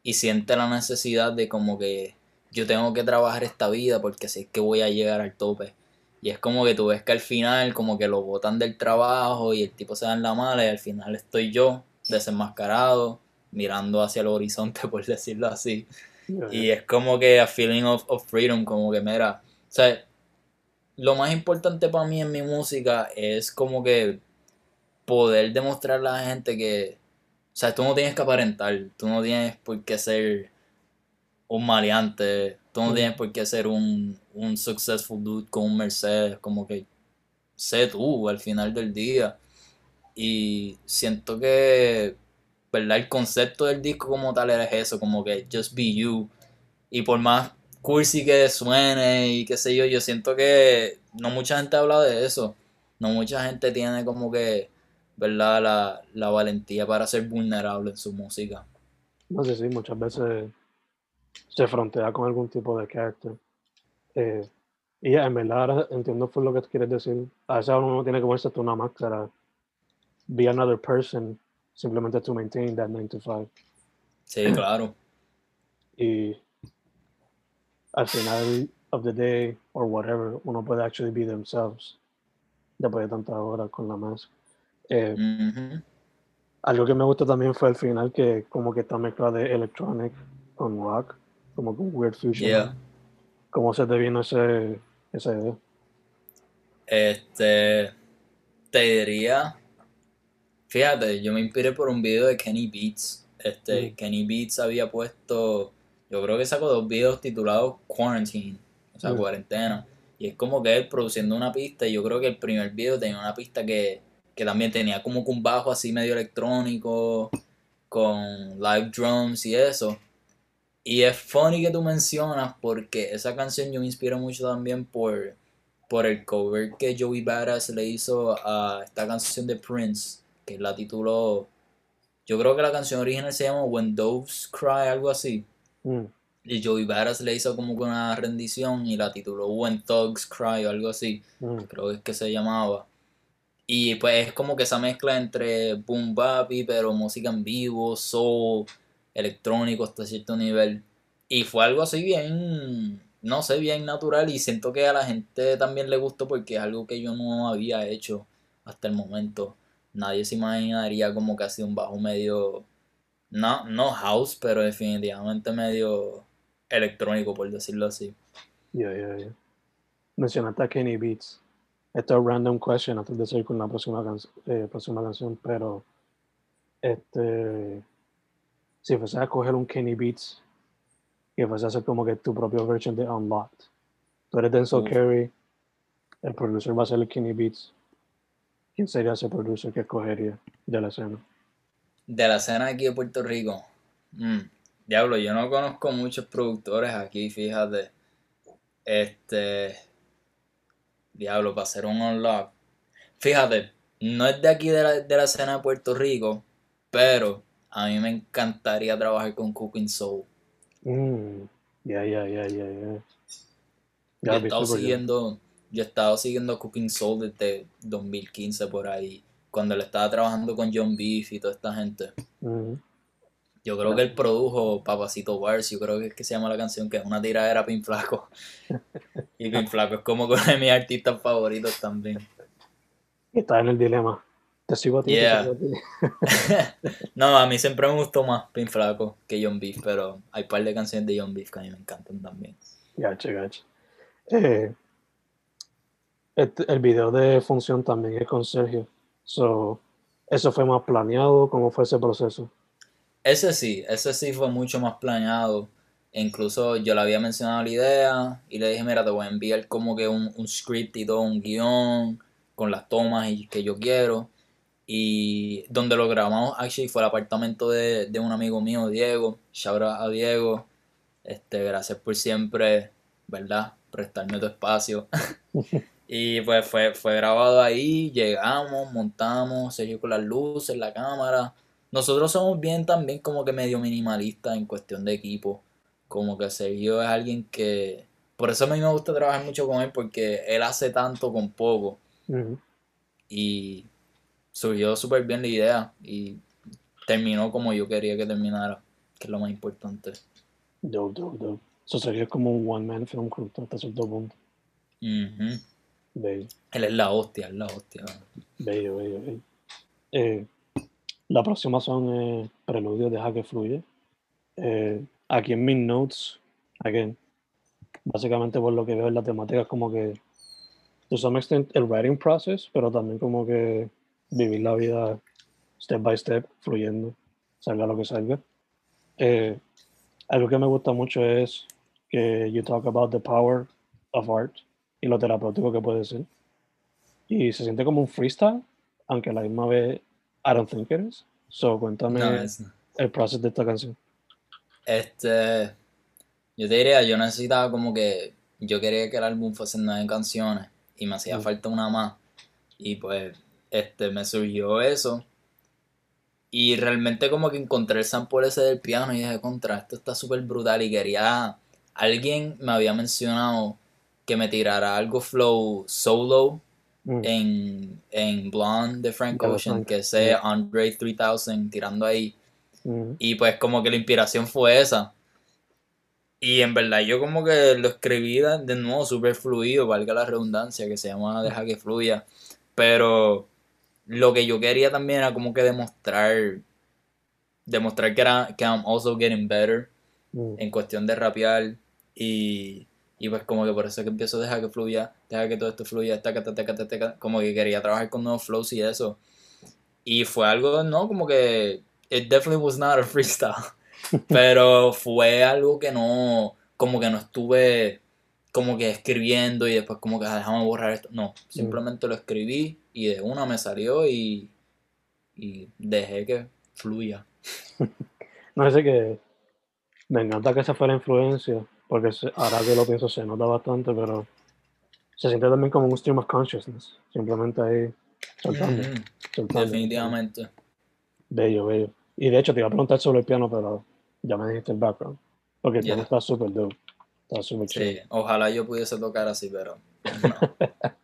y siente la necesidad de como que yo tengo que trabajar esta vida porque sé que voy a llegar al tope. Y es como que tú ves que al final como que lo botan del trabajo y el tipo se da en la mala y al final estoy yo desenmascarado mirando hacia el horizonte (laughs) por decirlo así. Y es como que a feeling of, of freedom, como que mira, o sea, lo más importante para mí en mi música es como que poder demostrarle a la gente que, o sea, tú no tienes que aparentar, tú no tienes por qué ser un maleante, tú no Mm. tienes por qué ser un, un successful dude con un Mercedes, como que sé tú al final del día. Y siento que, ¿verdad? El concepto del disco como tal es eso, como que just be you. Y por más cursi que suene y qué sé yo, yo siento que no mucha gente habla de eso. No mucha gente tiene como que, ¿verdad? La, la valentía para ser vulnerable en su música. No sé si muchas veces se frontea con algún tipo de carácter. Eh, y en verdad ahora entiendo por lo que quieres decir. A veces uno tiene que ponerse hasta una máscara. Be another person simplemente to maintain that 9 to 5. Sí, claro. Y al final of the day or whatever, uno puede actually be themselves después de tantas horas con la máscara. Eh, algo que me gustó también fue el final que como que está mezclado de electronic con rock, como con weird fusion. Yeah. ¿Cómo se te vino ese, esa idea? Este, te diría, fíjate, yo me inspiré por un video de Kenny Beats. Este, Mm. Kenny Beats había puesto, yo creo que sacó dos videos titulados Quarantine, o sea, Mm. cuarentena. Y es como que él produciendo una pista, y yo creo que el primer video tenía una pista que, que también tenía como que un bajo así medio electrónico, con live drums y eso. Y es funny que tú mencionas porque esa canción yo me inspiro mucho también por, por el cover que Joey Badass le hizo a esta canción de Prince, que la tituló, yo creo que la canción original se llama When Doves Cry, algo así. Mm, Y Joey Badass le hizo como que una rendición y la tituló When Thugs Cry o algo así, mm, creo que es que se llamaba. Y pues es como que esa mezcla entre boom bapi, pero música en vivo, soul, electrónico hasta cierto nivel. Y fue algo así bien, no sé, bien natural y siento que a la gente también le gustó porque es algo que yo no había hecho hasta el momento. Nadie se imaginaría como que así un bajo medio, no, no house, pero definitivamente medio electrónico, por decirlo así. yeah, yeah, yeah. Mencionaste a Kenny Beats. Esto es random question antes de seguir con la próxima, can- eh, próxima canción, pero este, si fuese a coger un Kenny Beats y fuese a hacer como que tu propio version de Unlocked, tú eres Denzel. Curry, el producer va a ser el Kenny Beats. ¿Quién sería ese producer que escogería de la escena? De la escena aquí de Puerto Rico. mm, diablo, yo no conozco muchos productores aquí, fíjate. Este. Diablo, para hacer un unlock. Fíjate, no es de aquí de la, de la escena de Puerto Rico, pero a mí me encantaría trabajar con Cooking Soul. Mm, yeah, yeah, yeah, yeah. Yo he estado good. siguiendo, yo he estado siguiendo Cooking Soul desde 2015 por ahí, cuando le estaba trabajando con John Beef y toda esta gente. Mhm. Yo creo que él produjo Papacito Bars, yo creo que es que se llama la canción, que es una tiradera Pin Flaco. (laughs) Y Pin Flaco es como uno de mis artistas favoritos también. Está en el dilema. Te sigo a ti, Yeah. te sigo a ti. (laughs) No, a mí siempre me gustó más Pin Flaco que John Beef, pero hay un par de canciones de John Beef que a mí me encantan también. Gacho, gacho. Eh, este- el video de función también es con Sergio. So, ¿Eso fue más planeado? ¿Cómo fue ese proceso? Ese sí, ese sí fue mucho más planeado. E incluso yo le había mencionado la idea y le dije, mira, te voy a enviar como que un, un script y todo, un guion con las tomas y que yo quiero. Y donde lo grabamos, actually, fue el apartamento de, de un amigo mío, Diego. Shout out a Diego. Este, gracias por siempre, ¿verdad? Prestarme tu espacio. (laughs) y pues fue, fue grabado ahí, llegamos, montamos, Sergio con las luces, la cámara. Nosotros somos bien también como que medio minimalistas en cuestión de equipo. Como que Sergio es alguien que... Por eso a mí me gusta trabajar mucho con él porque él hace tanto con poco. Y surgió súper bien la idea y terminó como yo quería que terminara, que es lo más importante. Dope, dope, dope. Eso sería como un one-man film con hasta cierto punto. Él es la hostia, es la hostia. bello, bello. bello. Eh, la próxima son eh, Preludio, Deja que fluye. Eh, aquí en mis notes, again, básicamente por lo que veo en la temática es como que, to some extent, el writing process, pero también como que vivir la vida step by step, fluyendo, salga lo que salga. Eh, algo que me gusta mucho es que you talk about the power of art y lo terapéutico que puede ser. y se siente como un freestyle, aunque a la misma vez I don't think it is. So, cuéntame No, es- el proceso de esta canción. Este, yo te diría, yo necesitaba como que, yo quería que el álbum fuese nueve canciones y me hacía Mm. falta una más. Y pues, este, me surgió eso. Y realmente como que encontré el sample ese del piano y dije, contra, esto está súper brutal y quería, alguien me había mencionado que me tirara algo flow solo Mm, en, en Blonde de Frank Ocean, que ese yeah. Andre 3000 tirando ahí. mm, Y pues como que la inspiración fue esa. Y en verdad yo como que lo escribí de de nuevo súper fluido, valga la redundancia, que se llama Deja que fluya. Pero lo que yo quería también era como que demostrar, demostrar que, era, que I'm also getting better mm. en cuestión de rapear. Y, y pues como que por eso que empiezo a dejar que fluya, deja que todo esto fluya, taca, taca, taca, taca, como que quería trabajar con nuevos flows y eso. Y fue algo, no, como que it definitely was not a freestyle, (laughs) pero fue algo que no, como que no estuve como que escribiendo y después como que "Ah, déjame borrar esto. No, simplemente lo escribí y de una me salió y, y dejé que fluya. (laughs) No sé que me encanta que esa fue la influencia, porque ahora que lo pienso se nota bastante, pero se siente también como un stream of consciousness, simplemente ahí soltando, Ujú, soltando. definitivamente. Bello, bello. Y de hecho te iba a preguntar sobre el piano, pero ya me dijiste el background, porque el piano está súper dope, está súper chido. Sí, ojalá yo pudiese tocar así, pero no. (laughs)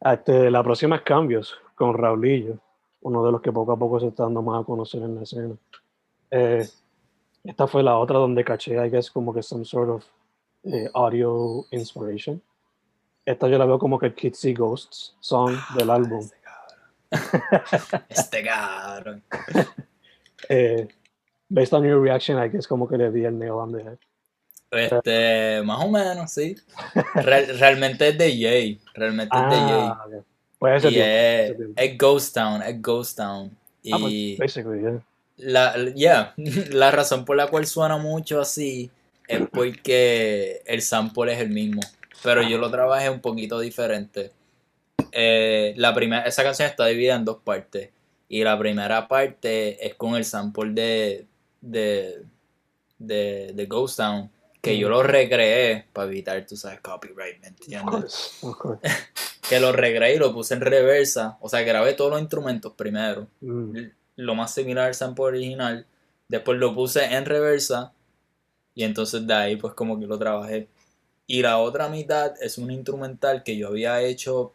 Este, la próxima es Cambios, con Raulillo, uno de los que poco a poco se está dando más a conocer en la escena. Eh, esta fue la otra donde caché, I guess, como que some sort of eh, audio inspiration. Esta yo la veo como que el Kids See Ghosts song del álbum. Este cabrón. (laughs) Eh, based on your reaction, I guess como que le di el nail on the head. Este, más o menos, sí. Real- realmente es de Jay. Realmente es de Jay. Ah, ok. Pues ese Y tiempo, es, es Ghost Town, es Ghost Town. Ah, pues, Y basically, yeah. La, yeah, (laughs) la razón por la cual suena mucho así es porque el sample es el mismo. Pero yo lo trabajé un poquito diferente. Eh, la primera, esa canción está dividida en dos partes. Y la primera parte es con el sample de, de, de, de Ghost Town. Que yo lo recreé para evitar, tú sabes, copyright, ¿me Of entiendes? course, of course. (laughs) que lo recreé y lo puse en reversa. O sea, grabé todos los instrumentos primero. Mm, Lo más similar al sample original. Después lo puse en reversa. Y entonces de ahí pues como que lo trabajé. Y la otra mitad es un instrumental que yo había hecho.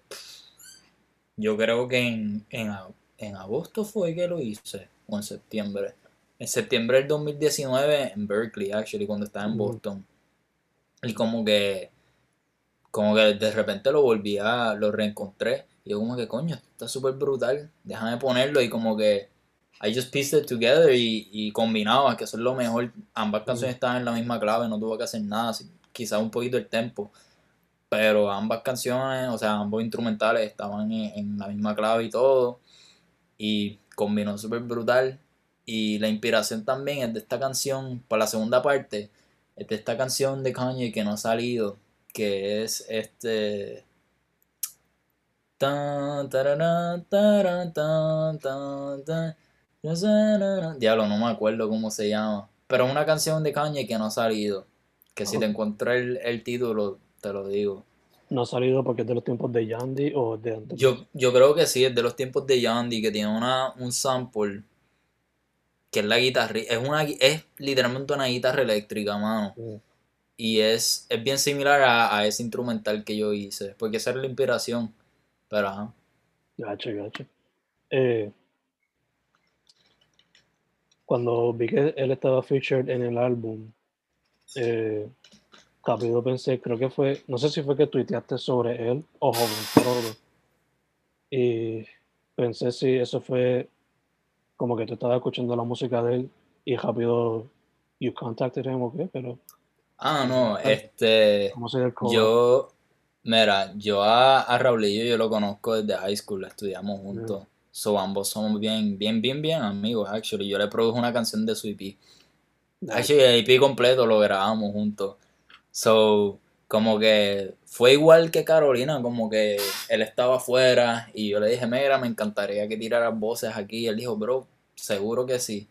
Yo creo que en, en, en agosto fue que lo hice. O en septiembre. En septiembre del 2019 en Berkeley, actually, cuando estaba en. Boston. Y como que como que de repente lo volví a, lo reencontré. Y yo como que, coño, está súper brutal. Déjame ponerlo y como que I just pieced it together y, y combinaba, que eso es lo mejor. Ambas canciones estaban en la misma clave, no tuve que hacer nada, quizás un poquito el tempo. Pero ambas canciones, o sea, ambos instrumentales estaban en, en la misma clave y todo. Y combinó súper brutal. Y la inspiración también es de esta canción, para la segunda parte, es de esta canción de Kanye que no ha salido, que es este... Tan, tararán, tarán, tan, tan. Diablo, no me acuerdo cómo se llama. Pero es una canción de Kanye que no ha salido. Que si te encuentro el, el título, te lo digo. No ha salido porque es de los tiempos de Yandy o de antes. Yo, yo creo que sí, es de los tiempos de Yandy, que tiene una, un sample, que es la guitarra, es, una, es literalmente una guitarra eléctrica, mano. Mm, Y es, es bien similar a, a ese instrumental que yo hice, porque esa era la inspiración. Pero ajá. Gacho, gacho. Eh, cuando vi que él estaba featured en el álbum, eh, rápido pensé, creo que fue, no sé si fue que tuiteaste sobre él o Joven. Y pensé si eso fue como que tú estabas escuchando la música de él y rápido you contacted him o qué, pero Ah, no, este, ¿cómo se yo, mira, yo a, a Raulillo yo lo conozco desde high school, estudiamos juntos. So ambos somos bien, bien, bien, bien amigos, actually. Yo le produje una canción de su EP. Actually, el EP completo lo grabamos juntos. So, como que fue igual que Carolina, como que él estaba afuera y yo le dije, mira, me encantaría que tiraras voces aquí. Y él dijo, bro, seguro que sí.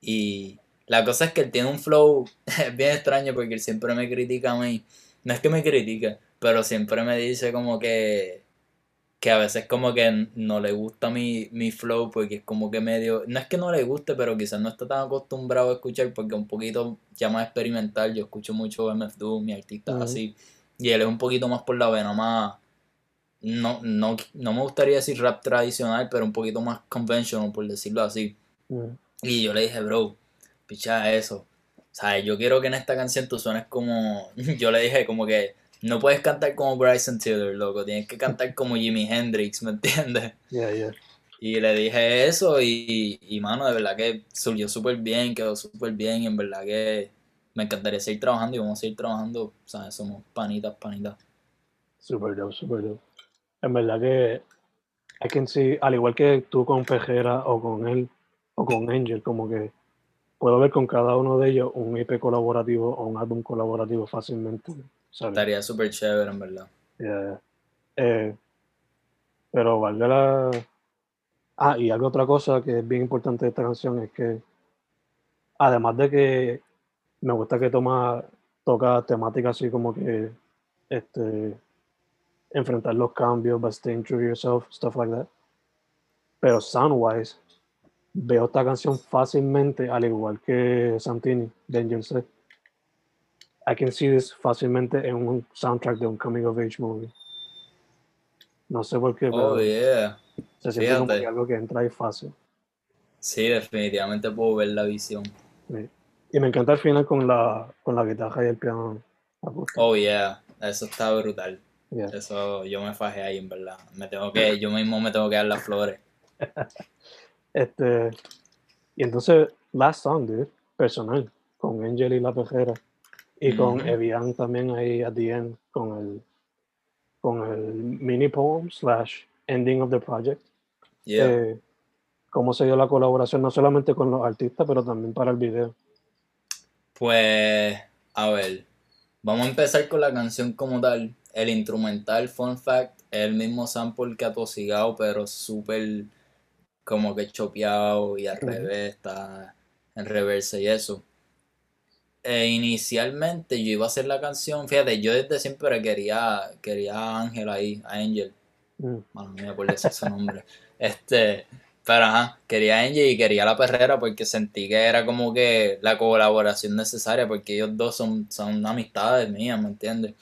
Y la cosa es que él tiene un flow (laughs) bien extraño porque él siempre me critica a mí. No es que me critique, pero siempre me dice como que que a veces como que no le gusta mi, mi flow porque es como que medio, no es que no le guste, pero quizás no está tan acostumbrado a escuchar porque es un poquito ya más experimental, yo escucho mucho MF Doom y artistas así, y él es un poquito más por la vena más, no, no, no me gustaría decir rap tradicional, pero un poquito más conventional, por decirlo así. Y yo le dije, bro, picha eso. O sea, yo quiero que en esta canción tú suenes como, (laughs) yo le dije como que no puedes cantar como Bryson Tiller, loco, tienes que cantar como Jimi Hendrix, ¿me entiendes? Yeah, yeah. Y le dije eso y, y mano, de verdad que surgió súper bien, quedó súper bien y en verdad que me encantaría seguir trabajando y vamos a seguir trabajando, o sea, somos panitas, panitas. Súper dope, súper dope. En verdad que hay que sí, al igual que tú con Pejera o con él o con Angel, como que puedo ver con cada uno de ellos un IP colaborativo o un álbum colaborativo fácilmente. Estaría súper chévere, en verdad. Eh, pero vale la... Ah, y algo otra cosa que es bien importante de esta canción es que, además de que me gusta que toma, toca temáticas así como que este, enfrentar los cambios, but staying true to yourself, stuff like that. Pero soundwise, veo esta canción fácilmente, al igual que Santini, Danger Set I can see this fácilmente en un soundtrack de un coming of age movie. No sé por qué, oh, pero yeah. se siente como que algo que entra ahí fácil. Sí, definitivamente puedo ver la visión. Y me encanta el final con la, con la guitarra y el piano. Oh yeah, eso está brutal. Eso yo me fajé ahí en verdad. Me tengo que, yo mismo me tengo que dar las flores. (laughs) este, y entonces, last song, dude, personal, con Angel y la pejera. Y con Evian también ahí at the end, con el, con el mini poem slash ending of the project. Eh, ¿Cómo se dio la colaboración, no solamente con los artistas, pero también para el video? Pues, a ver, vamos a empezar con la canción como tal. El instrumental, fun fact, es el mismo sample que Atosigado, pero súper como que chopeado y al revés, está en reverse y eso. Eh, inicialmente yo iba a hacer la canción, fíjate, yo desde siempre quería, quería a Ángel ahí, a Angel. Mm. no me acuerdo su nombre. Este, pero ajá, quería a Angel y quería a la perrera porque sentí que era como que la colaboración necesaria porque ellos dos son, son amistades mías, ¿me entiendes?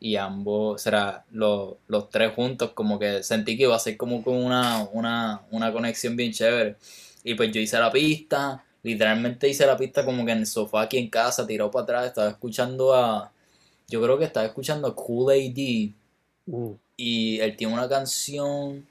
Y ambos, será los, los tres juntos, como que sentí que iba a ser como una, una, una conexión bien chévere. Y pues yo hice la pista, literalmente hice la pista como que en el sofá aquí en casa, tirado para atrás, estaba escuchando a. Yo creo que estaba escuchando a Cool AD. Mm. Y él tiene una canción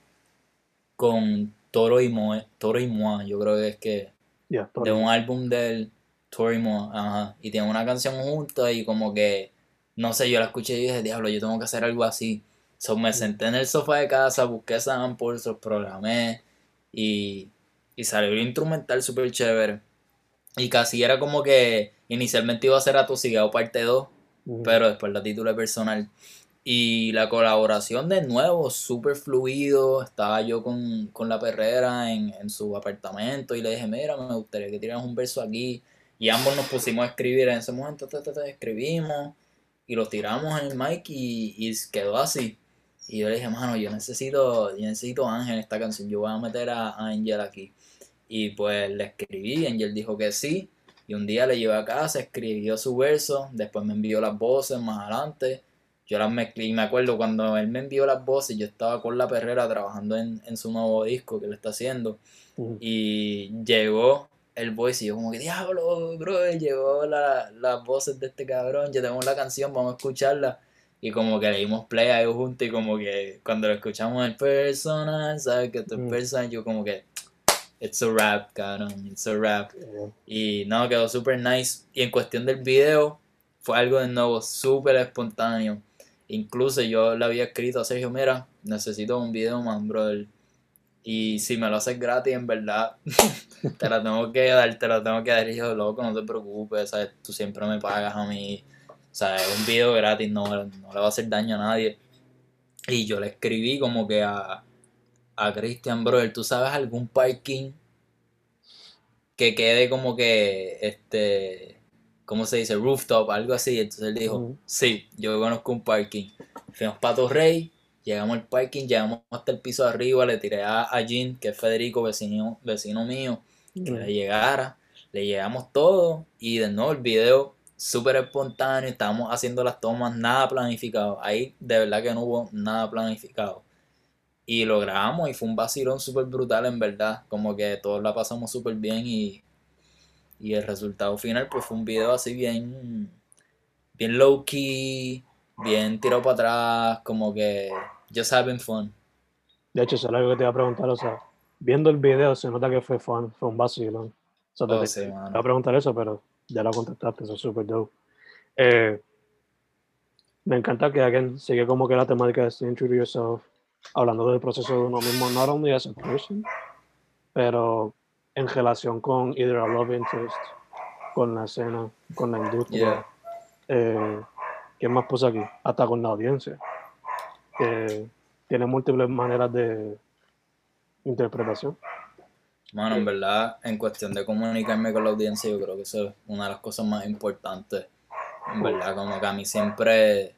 con Toro y Moe, Toro y Moa, yo creo que es que. de un álbum del Toro y Moa, ajá. Y tiene una canción junta y como que. No sé, yo la escuché y dije, diablo, yo tengo que hacer algo así. So, me mm. senté en el sofá de casa, busqué samples, los programé y, y salió el instrumental súper chévere. Y casi era como que inicialmente iba a ser Atosigado parte 2, pero después la título personal. Y la colaboración de nuevo, súper fluido. Estaba yo con, la perrera en, su apartamento y le dije, mira, me gustaría que tiraras un verso aquí. Y ambos nos pusimos a escribir en ese momento, escribimos y lo tiramos en el mic y, quedó así. Y yo le dije, mano, yo necesito, yo necesito Ángel en esta canción, yo voy a meter a, a Ángel aquí. Y pues le escribí, Angel dijo que sí. Y un día le llevé a casa, escribió su verso, después me envió las voces más adelante. Yo las mezclé y me acuerdo cuando él me envió las voces, yo estaba con la perrera trabajando en, su nuevo disco que le está haciendo. Y llegó el voice y yo como que, diablo, bro, llegó la, las voces de este cabrón, ya tenemos la canción, vamos a escucharla. Y como que le dimos play a ellos juntos y como que cuando lo escuchamos en personal, ¿sabes? Que esto es personal, yo como que it's a rap, cabrón, it's a rap. Y no, quedó super nice. Y en cuestión del video, fue algo de nuevo súper espontáneo. Incluso yo le había escrito a Sergio, mira, necesito un video man, brother. Y si me lo haces gratis, en verdad, (laughs) te la tengo que dar, te la tengo que dar. Y yo, loco, no te preocupes, ¿sabes? tú siempre me pagas a mí. sea, es un video gratis, no, no le va a hacer daño a nadie. Y yo le escribí como que a, a Christian, brother, ¿tú sabes algún parking que quede como que, este, ¿cómo se dice? Rooftop, algo así. Entonces él dijo, sí, yo conozco un parking. Fuimos para Torrey, llegamos al parking, llegamos hasta el piso de arriba, le tiré a, a Jean, que es Federico, vecino, vecino mío, que le llegara, le llegamos todo y de nuevo el video súper espontáneo, estábamos haciendo las tomas, nada planificado, ahí de verdad que no hubo nada planificado. Y lo grabamos y fue un vacilón súper brutal en verdad, como que todos la pasamos súper bien y, y el resultado final pues fue un video así bien, bien low key, bien tirado para atrás, como que just having fun. De hecho, eso es algo que te iba a preguntar, o sea, viendo el video se nota que fue fun, fue un vacilón. O sea, te, Oh, te- sí, te iba a preguntar eso, pero ya lo contestaste, eso es súper dope. Eh, me encanta que alguien sigue como que la temática de to Yourself, hablando del proceso de uno mismo, not only as a person, pero en relación con either a love interest, con la escena, con la industria. Yeah. Eh, ¿Qué más pasa aquí? Hasta con la audiencia. Tiene múltiples maneras de interpretación. Mano, en verdad, en cuestión de comunicarme con la audiencia, yo creo que eso es una de las cosas más importantes. En verdad, como que a mí siempre,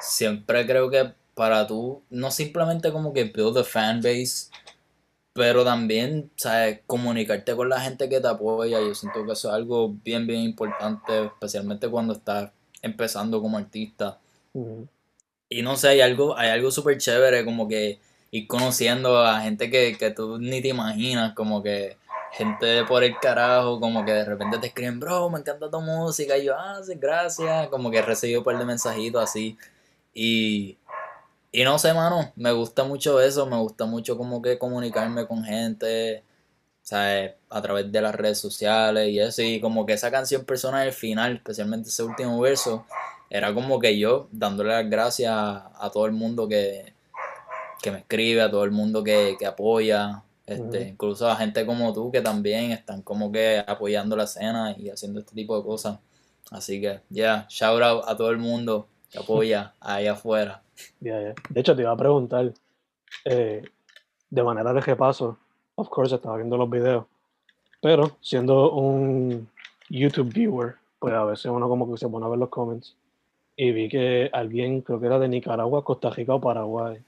siempre creo que para tú, no simplemente como que build a fan base, pero también, ¿sabes? Comunicarte con la gente que te apoya. Yo siento que eso es algo bien, bien importante, especialmente cuando estás empezando como artista. Y no sé, hay algo, hay algo súper chévere, como que ir conociendo a gente que, que tú ni te imaginas, como que gente por el carajo, como que de repente te escriben, bro, me encanta tu música, y yo, ah, sí, gracias, como que he recibido un par de mensajitos así. Y, y no sé, mano, me gusta mucho eso, me gusta mucho como que comunicarme con gente, ¿sabes? A través de las redes sociales y eso, y como que esa canción Persona del final, especialmente ese último verso, era como que yo dándole las gracias a, a todo el mundo que, que me escribe, a todo el mundo que, que apoya, este, incluso a gente como tú que también están como que apoyando la escena y haciendo este tipo de cosas. Así que, ya, shout out a todo el mundo que apoya ahí afuera. De hecho, te iba a preguntar, eh, de manera de repaso, of course, estaba viendo los videos, pero siendo un YouTube viewer, pues a veces uno como que se pone a ver los comments y vi que alguien, creo que era de Nicaragua, Costa Rica o Paraguay,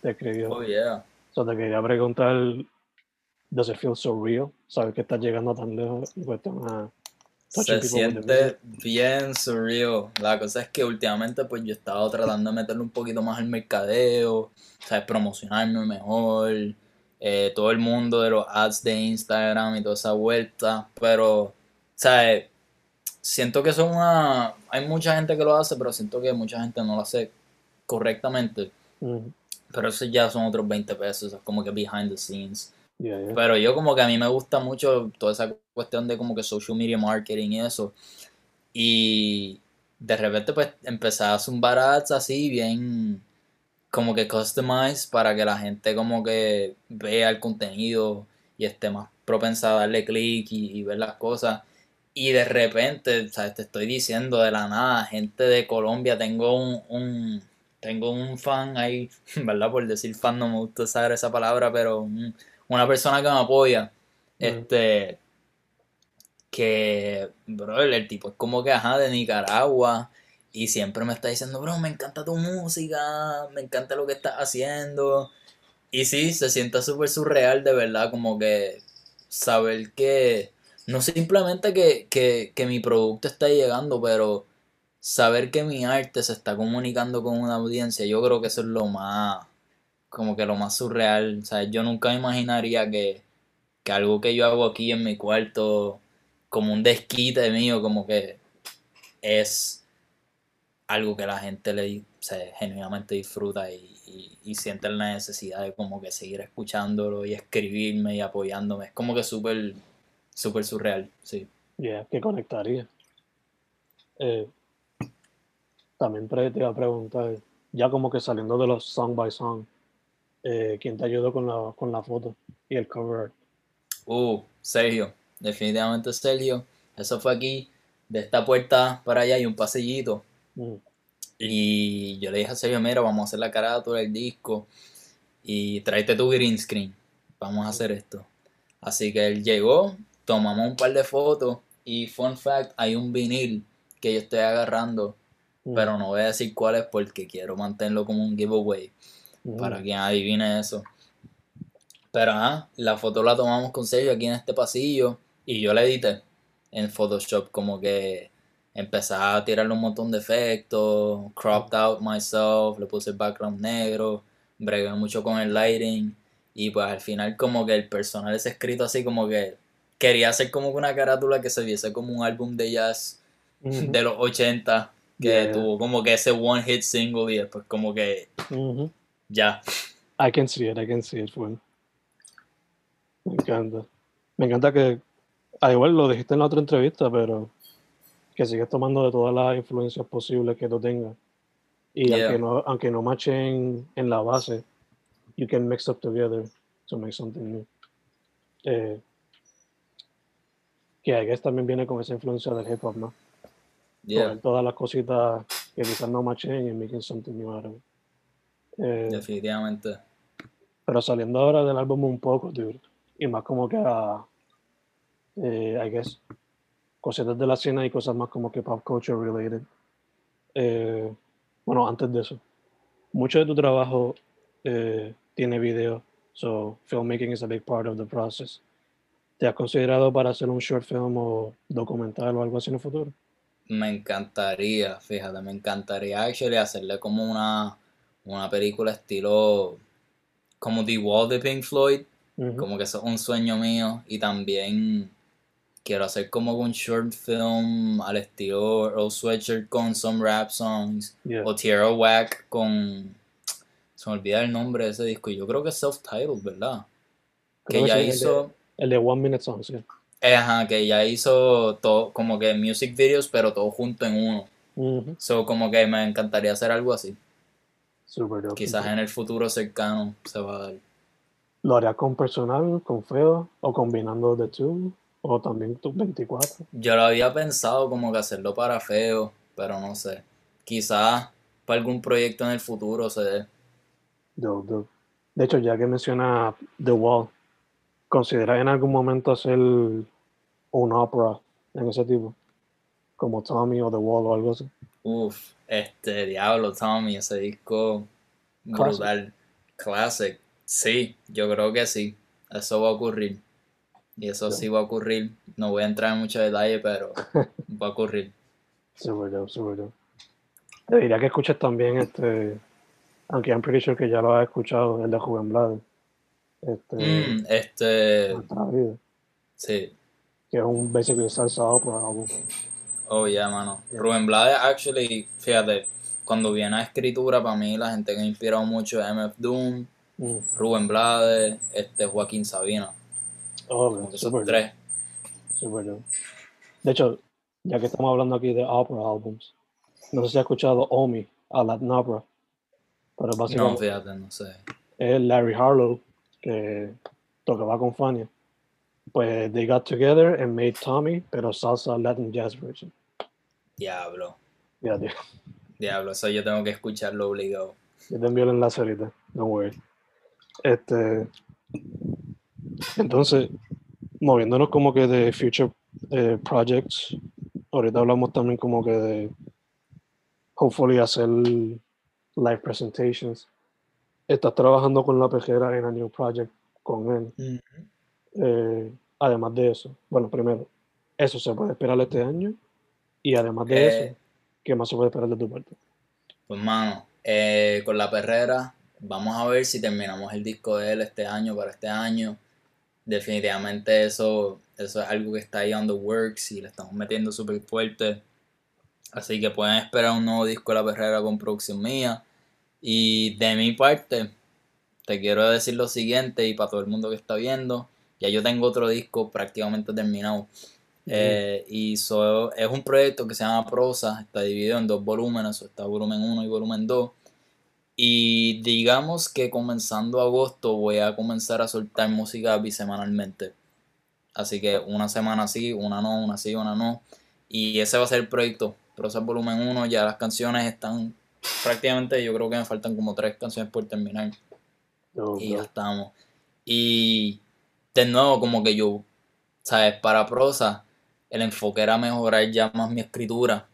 te escribió. Oh, yeah. So, te quería preguntar, ¿does it feel so real? Saber que estás llegando tan lejos en cuestión a Se siente bien surreal. La cosa es que últimamente pues yo he estado tratando de meterle un poquito más al mercadeo, ¿sabes? Promocionarme mejor, eh, todo el mundo de los ads de Instagram y toda esa vuelta, pero, ¿sabes? Siento que es una... Hay mucha gente que lo hace, pero siento que mucha gente no lo hace correctamente. Pero eso ya son otros 20 pesos, es como que behind the scenes. Pero yo como que a mí me gusta mucho toda esa cuestión de como que social media marketing y eso. Y de repente pues empecé a zumbar ads así bien como que customized para que la gente como que vea el contenido y esté más propensa a darle clic y, ver las cosas. Y de repente. Te estoy diciendo de la nada, gente de Colombia, tengo un, tengo un fan ahí, (laughs) ¿verdad? Por decir fan, no me gusta usar esa palabra, pero un- una persona que me apoya, este, que, bro, el, tipo es como que, ajá, de Nicaragua, y siempre me está diciendo, bro, me encanta tu música, me encanta lo que estás haciendo, y sí, se siente súper surreal, de verdad, como que saber que, no simplemente que, que, que mi producto está llegando, pero saber que mi arte se está comunicando con una audiencia, yo creo que eso es lo más, como que lo más surreal, o sea, yo nunca imaginaría que, que algo que yo hago aquí en mi cuarto, como un desquite mío, como que es algo que la gente le se genuinamente disfruta y, y, y siente la necesidad de como que seguir escuchándolo y escribirme y apoyándome. Es como que súper, súper surreal, sí. Yeah, que conectaría. Eh, también te iba a preguntar, ya como que saliendo de los song by song, eh, ¿quién te ayudó con la, con la foto y el cover art? Uh, Sergio, definitivamente Sergio. Eso fue aquí, de esta puerta para allá hay un pasillito. Mm. Y yo le dije a Sergio, mira, vamos a hacer la carátula del disco y tráete tu green screen. Vamos a hacer esto. Así que él llegó, tomamos un par de fotos y fun fact, hay un vinil que yo estoy agarrando, Mm. pero no voy a decir cuál es porque quiero mantenerlo como un giveaway Mm. para quien adivine eso. Pero ajá, la foto la tomamos con Sergio aquí en este pasillo y yo la edité en Photoshop, como que empecé a tirarle un montón de efectos, cropped out myself, le puse el background negro, bregué mucho con el lighting y pues al final como que el personal es escrito así como que quería hacer como que una carátula que se viese como un álbum de jazz de los 80 que Yeah. tuvo como que ese one hit single y después como que. Ya. I can see it, I can see it, full. Me encanta. Me encanta que, al igual lo dijiste en la otra entrevista, pero que sigues tomando de todas las influencias posibles que tú tengas. Y Yeah. aunque no, aunque no machen en la base, you can mix up together to make something new. Eh, que I guess también viene con esa influencia del hip hop, ¿no? Yeah, Coger todas las cositas que quizás no machen y making something new out of it. Eh, definitivamente. Pero saliendo ahora del álbum un poco, dude, y más como que a, eh, I guess, cositas de la escena y cosas más como que pop culture related. Eh, bueno, antes de eso, mucho de tu trabajo eh, tiene video, so filmmaking is a big part of the process. ¿Te has considerado para hacer un short film o documental o algo así en el futuro? Me encantaría, fíjate, me encantaría actually hacerle como una, una película estilo como The Wall de Pink Floyd, como que eso es un sueño mío y también quiero hacer como un short film al estilo Earl Sweatshirt con some rap songs Yeah. o Tierra Whack con se me olvida el nombre de ese disco, yo creo que es self-titled, ¿verdad? Creo que ya sí, el de- hizo El de One Minute Songs. Eh, Ajá, que ya hizo todo, como que music videos, pero todo junto en uno. Ujú. So, como que me encantaría hacer algo así. Super dope. Quizás en el futuro cercano se va a dar. ¿Lo harías con personal, con feo o combinando de two? O también tus 24. Yo lo había pensado como que hacerlo para feo, pero no sé. Quizás para algún proyecto en el futuro se dé. Dope, dope. De hecho, ya que menciona The Wall, ¿consideras en algún momento hacer un opera en ese tipo? Como Tommy o The Wall o algo así. Uf, este Diablo, Tommy, ese disco brutal. Classic. Sí, yo creo que sí. Eso va a ocurrir. Y eso sí va a ocurrir. No voy a entrar en mucho detalle, pero (laughs) va a ocurrir. Super dope, super dope. Te diría que escuches también este, aunque I'm pretty sure que ya lo has escuchado, el de Juven Blades. Este, Mm, este, vida, sí. que es un basically salsa opera álbum. Oh, yeah, mano. Rubén Blades, actually, fíjate, cuando viene a escritura, para mí la gente que ha inspirado mucho es MF Doom, Mm. Rubén Blades, este, Joaquín Sabina. Oh, man, esos super tres. Super. De hecho, ya que estamos hablando aquí de opera albums, no sé si has escuchado Omi, a Latin Opera, pero No, básicamente fíjate, no sé. es Larry Harlow que tocaba con Fania. Pues they got together and made Tommy, pero salsa Latin jazz version. Diablo. Ya, tío. Diablo, eso yo tengo que escucharlo obligado. Yo te envío el enlace ahorita, don't worry. Este, entonces, moviéndonos como que de future eh, projects, ahorita hablamos también como que de hopefully hacer live presentations. Estás trabajando con la pejera en a new project con él. Eh, además de eso, bueno, primero, eso se puede esperar este año y además de Eh. eso, ¿qué más se puede esperar de tu parte? Pues, mano, eh, con la perrera, vamos a ver si terminamos el disco de él este año para este año. Definitivamente eso, eso es algo que está ahí on the works y le estamos metiendo súper fuerte. Así que pueden esperar un nuevo disco de la perrera con producción mía. Y de mi parte, te quiero decir lo siguiente y para todo el mundo que está viendo, ya yo tengo otro disco prácticamente terminado. Eh, y so- es un proyecto que se llama Prosa, está dividido en dos volúmenes, o está volumen 1 y volumen 2. Y digamos que comenzando agosto voy a comenzar a soltar música bisemanalmente. Así que una semana sí, una no, una sí, una no. Y ese va a ser el proyecto Prosa Volumen 1, ya las canciones están prácticamente, yo creo que me faltan como tres canciones por terminar No, y ya estamos. Y de nuevo, como que yo, ¿sabes? Para prosa, el enfoque era mejorar ya más mi escritura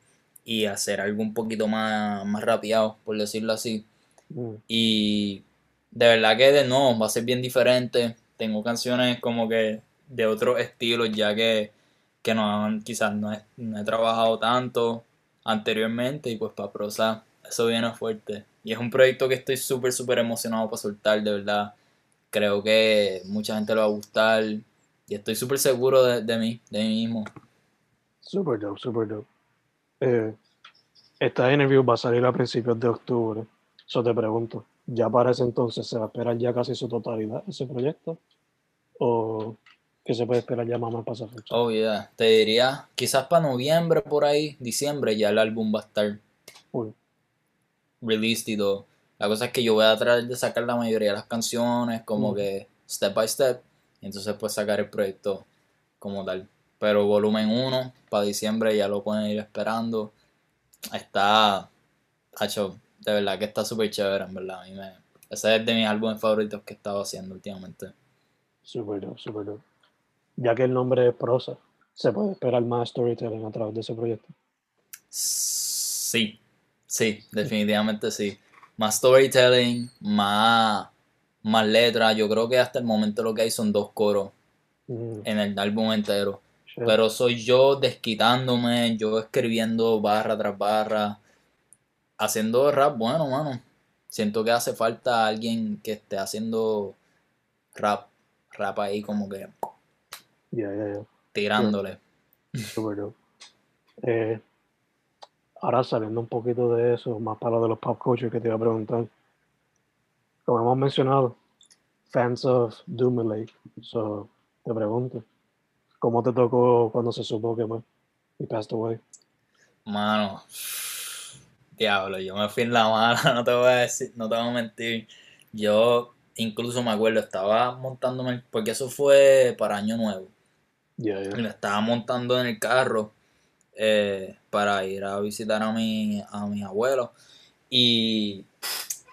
y hacer algo un poquito más, más rapeado, por decirlo así. Mm, Y de verdad que de nuevo va a ser bien diferente. Tengo canciones como que de otros estilos, ya que, que no quizás no he, no he trabajado tanto anteriormente. Y pues para prosa, eso viene fuerte. Y es un proyecto que estoy súper, súper emocionado para soltar, de verdad. Creo que mucha gente le va a gustar. Y estoy súper seguro de, de mí, de mí mismo. Super dope, super dope. Eh, esta interview va a salir a principios de octubre. Eso te pregunto, ¿ya para ese entonces se va a esperar ya casi su totalidad ese proyecto? ¿O que se puede esperar ya más para esa fecha? Oh, yeah. Te diría, quizás para noviembre, por ahí, diciembre, ya el álbum va a estar Uy, released y todo. La cosa es que yo voy a tratar de sacar la mayoría de las canciones, como Mm. que step by step, y entonces pues sacar el proyecto como tal. Pero volumen 1 para diciembre ya lo pueden ir esperando. Está, hacho, de verdad que está súper chévere, en verdad. A mí me, ese es de mis álbumes favoritos que he estado haciendo últimamente. super dope. Ya que el nombre es prosa, ¿se puede esperar más storytelling a través de ese proyecto? Sí, sí, definitivamente sí. Más storytelling, más, más letras. Yo creo que hasta el momento lo que hay son dos coros Mm, en el álbum entero. Pero soy yo desquitándome, yo escribiendo barra tras barra, haciendo rap bueno, mano. Siento que hace falta alguien que esté haciendo rap, rap ahí como que tirándole. Super dope. Eh, ahora saliendo un poquito de eso, más para lo de los pop culture que te iba a preguntar. Como hemos mencionado, fans of Doomelake. So, te pregunto, ¿cómo te tocó cuando se supo que pues, he passed away? Mano, diablo, yo me fui en la mala, (laughs) no te voy a decir, no te voy a mentir. Yo incluso me acuerdo, estaba montándome, porque eso fue para Año Nuevo. Ya, ya. Y me estaba montando en el carro eh, para ir a visitar a mi, a mis abuelos. Y,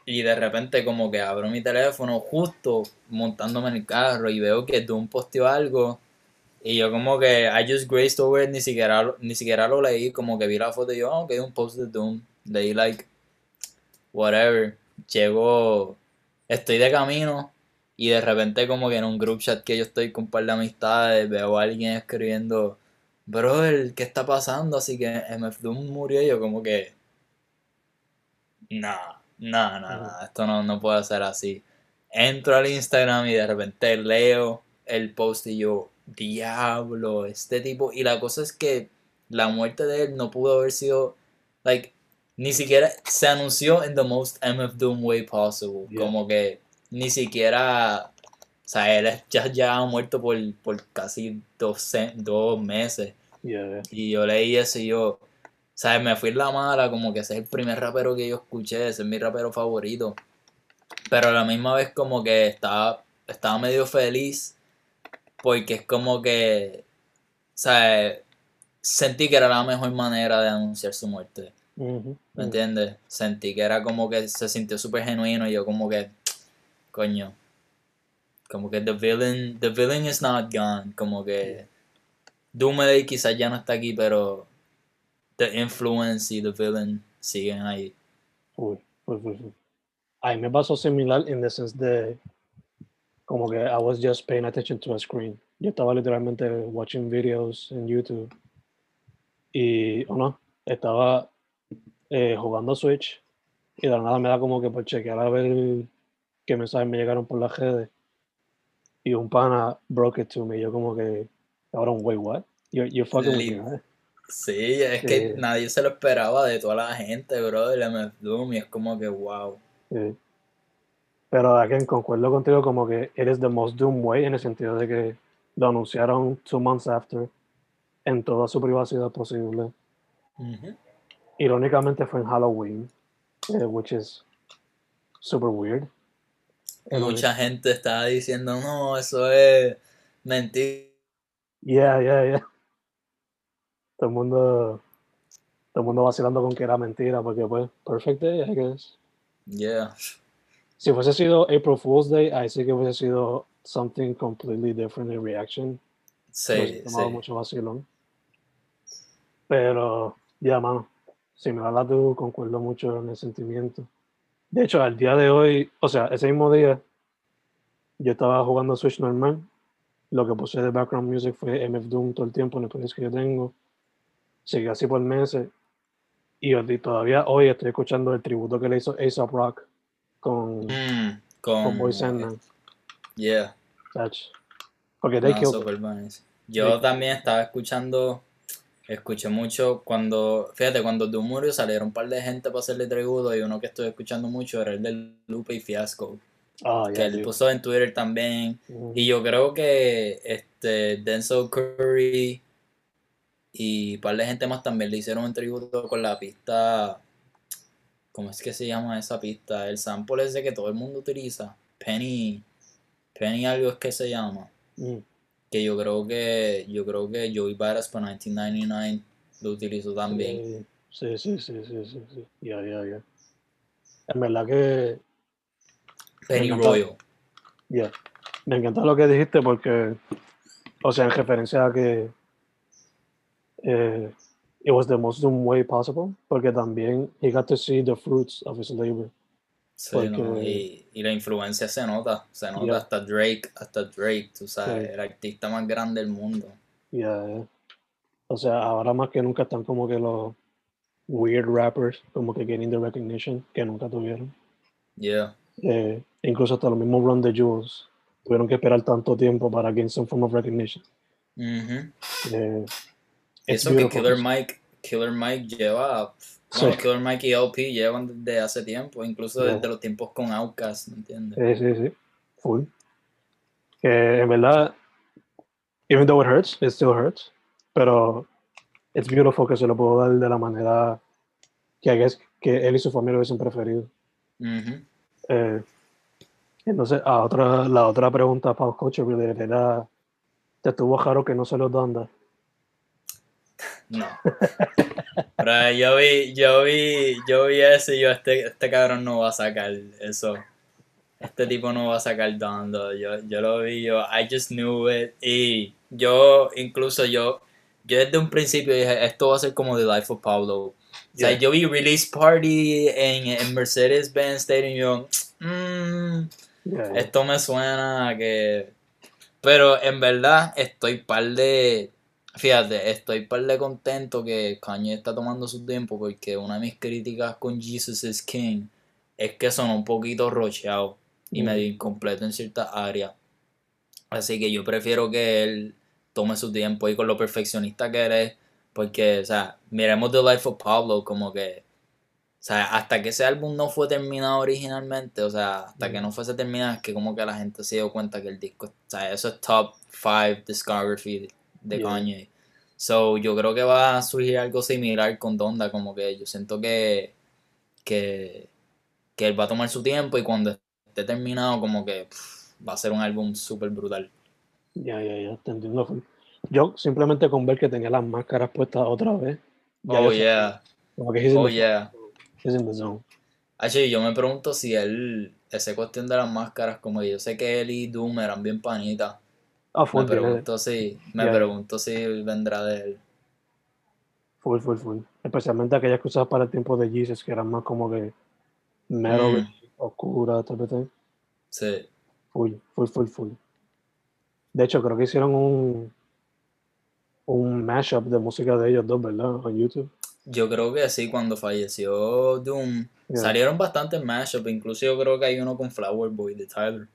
y de repente como que abro mi teléfono justo montándome en el carro y veo que Doom posteó algo. Y yo como que I just graced over it, ni siquiera, lo- ni siquiera lo leí, como que vi la foto y yo, oh, ok, un post de Doom. Leí like, whatever. Llego, estoy de camino y de repente como que en un group chat que yo estoy con un par de amistades veo a alguien escribiendo, brother, ¿qué está pasando? Así que MF Doom murió y yo como que, nah, nah, nah, nah, esto no, no puede ser así. Entro al Instagram y de repente leo el post y yo, diablo, este tipo. Y la cosa es que la muerte de él no pudo haber sido, like, ni siquiera se anunció en the most MF Doom way possible. Yeah. Como que ni siquiera, o sea, él ya, ya ha muerto por, por casi dos, dos meses. Y yo leí eso y yo, ¿sabes? Me fui en la mala, como que ese es el primer rapero que yo escuché, ese es mi rapero favorito. Pero a la misma vez como que estaba, estaba medio feliz porque es como que, ¿sabes? Sentí que era la mejor manera de anunciar su muerte. ¿Me entiendes? Sentí que era como que se sintió súper genuino y yo como que, coño, como que the villain, the villain is not gone, como que Doomsday quizás ya no está aquí, pero the influence y the villain siguen ahí. Uy, uy, uy, uy. A mí me pasó similar en the sense de como que I was just paying attention to a screen. Yo estaba literalmente watching videos en YouTube y, o no, estaba eh, jugando Switch y de la nada me da como que por chequear a ver qué mensajes me llegaron por las redes y un pana broke it to me. Yo como que, cabrón, wait, what? You, you fucking with me, right? Sí, es que Sí. nadie se lo esperaba de toda la gente, bro, del MF Doom, y es como que wow. Sí. Pero again, concuerdo contigo como que it is the most doom way en el sentido de que lo anunciaron two months after en toda su privacidad posible. Irónicamente fue en Halloween, eh, which is super weird. Mucha gente estaba diciendo, no, eso es mentira. Yeah, yeah, yeah. Todo el mundo Todo el mundo vacilando con que era mentira, porque pues, perfect day, I guess. Yeah. Si fuese sido April Fool's Day, ahí sí que hubiese sido something completely different in reaction. Sí, Hubiese tomado sí. mucho vacilón. Pero, ya, mano, si me la tú, concuerdo mucho en el sentimiento. De hecho, al día de hoy, o sea, ese mismo día, yo estaba jugando Switch normal. Lo que puse de background music fue MF Doom todo el tiempo en el playlist que yo tengo. Seguí así por meses. Y hoy- todavía hoy estoy escuchando el tributo que le hizo A$AP Rock con, Mm, con con, Boy Sandman. Yeah. Porque they No. Yo también estaba escuchando, escuché mucho cuando, fíjate, cuando Doom murió salieron un par de gente para hacerle tributo y uno que estoy escuchando mucho era el de Lupe y Fiasco, Ah, que él tío. puso en Twitter también. Y yo creo que este Denzel Curry y un par de gente más también le hicieron un tributo con la pista, ¿cómo es que se llama esa pista? El sample ese que todo el mundo utiliza, Penny, Penny algo es que se llama Mm. que yo creo que yo creo que Joey Badass para 1999 lo utilizó también. Sí, sí, sí, sí, sí, sí. Ya, ya, ya. En verdad que, Penny encantó. Royal. ya. Me encanta lo que dijiste porque, o sea, en referencia a que eh, it was the most Doom way possible, porque también he got to see the fruits of his labor. Sí, Porque- no, y, y la influencia se nota, se nota Yeah. hasta Drake, hasta Drake, tú sabes, el artista más grande del mundo. Ya. O sea, ahora más que nunca están como que los weird rappers, como que getting the recognition que nunca tuvieron. Yeah. Eh, incluso hasta los mismos Run the Jewels tuvieron que esperar tanto tiempo para gain some form of recognition. Eh, it's Eso que. Killer Mike, Killer Mike lleva, Sí. bueno, Killer Mike y LP llevan desde hace tiempo, incluso desde los tiempos con Outkast, ¿me entiendes? Sí, sí, sí. Full. Que en verdad, even though it hurts, it still hurts. Pero it's beautiful que se lo puedo dar de la manera que, I guess que él y su familia hubiesen preferido. Ujú. Eh, entonces, a otra, la otra pregunta para Culture related era, ¿te estuvo raro que no se los dan? No. Pero yo vi, yo vi, yo vi eso y yo, este, este cabrón no va a sacar eso. Este tipo no va a sacar Dondo. Yo, yo lo vi, yo, I just knew it. Y yo, incluso yo, yo desde un principio dije, esto va a ser como The Life of Pablo. O sea, yo vi Release Party en, en Mercedes-Benz Stadium y yo, mmm, yeah. esto me suena a que... Pero en verdad estoy par de... Fíjate, estoy par de contento que Kanye está tomando su tiempo porque una de mis críticas con Jesus is King es que son un poquito rocheado y Mm. medio incompleto en ciertas áreas. Así que yo prefiero que él tome su tiempo y con lo perfeccionista que eres, porque, o sea, miremos The Life of Pablo como que, o sea, hasta que ese álbum no fue terminado originalmente, o sea, hasta que Mm. no fuese terminado, es que como que la gente se dio cuenta que el disco, o sea, eso es top 5 discography de Yeah. Kanye. So, yo creo que va a surgir algo similar con Donda, como que yo siento que, que, que él va a tomar su tiempo y cuando esté terminado, como que pff, va a ser un álbum súper brutal. Ya, ya, ya, te entiendo. Yo simplemente con ver que tenía las máscaras puestas otra vez. Oh, yeah. Como que Oh, yeah. Actually, yo me pregunto si él, esa cuestión de las máscaras, como que yo sé que él y Doom eran bien panitas. Ah, Me full, tiene- pregunto si, me Yeah. pregunto si vendrá de él. full, full, full. Especialmente aquellas que usabas para el tiempo de Jesus, que eran más como que metal, Mm. oscura, tal vez. Sí. Full, full, full, full. De hecho, creo que hicieron un un mashup de música de ellos dos, ¿verdad? En YouTube. Yo creo que sí, cuando falleció Doom, Yeah. salieron bastantes mashups, incluso yo creo que hay uno con Flower Boy de Tyler.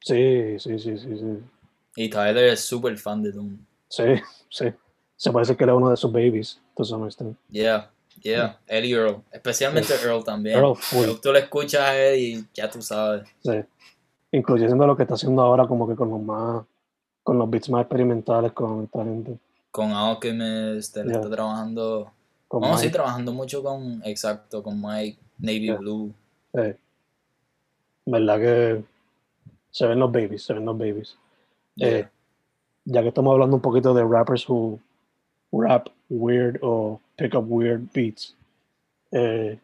Sí, sí, sí, sí, sí. Y Tyler es súper fan de Doom. Sí, sí. Se parece que era uno de sus babies, to some extent. Yeah, yeah. Y Earl. Especialmente Earl también. Earl, full. Tú le escuchas a él y ya tú sabes. Sí. Incluyendo lo que está haciendo ahora como que con los más, con los beats más experimentales con esta gente. Con Alchemist, él Yeah. está trabajando. Con sí, Mike. trabajando mucho con. Exacto, con Mike, Navy Yeah. Blue. Sí. ¿Verdad que se ven los babies, se ven los babies? Eh, ya que estamos hablando un poquito de rappers who rap weird o pick up weird beats. Eh,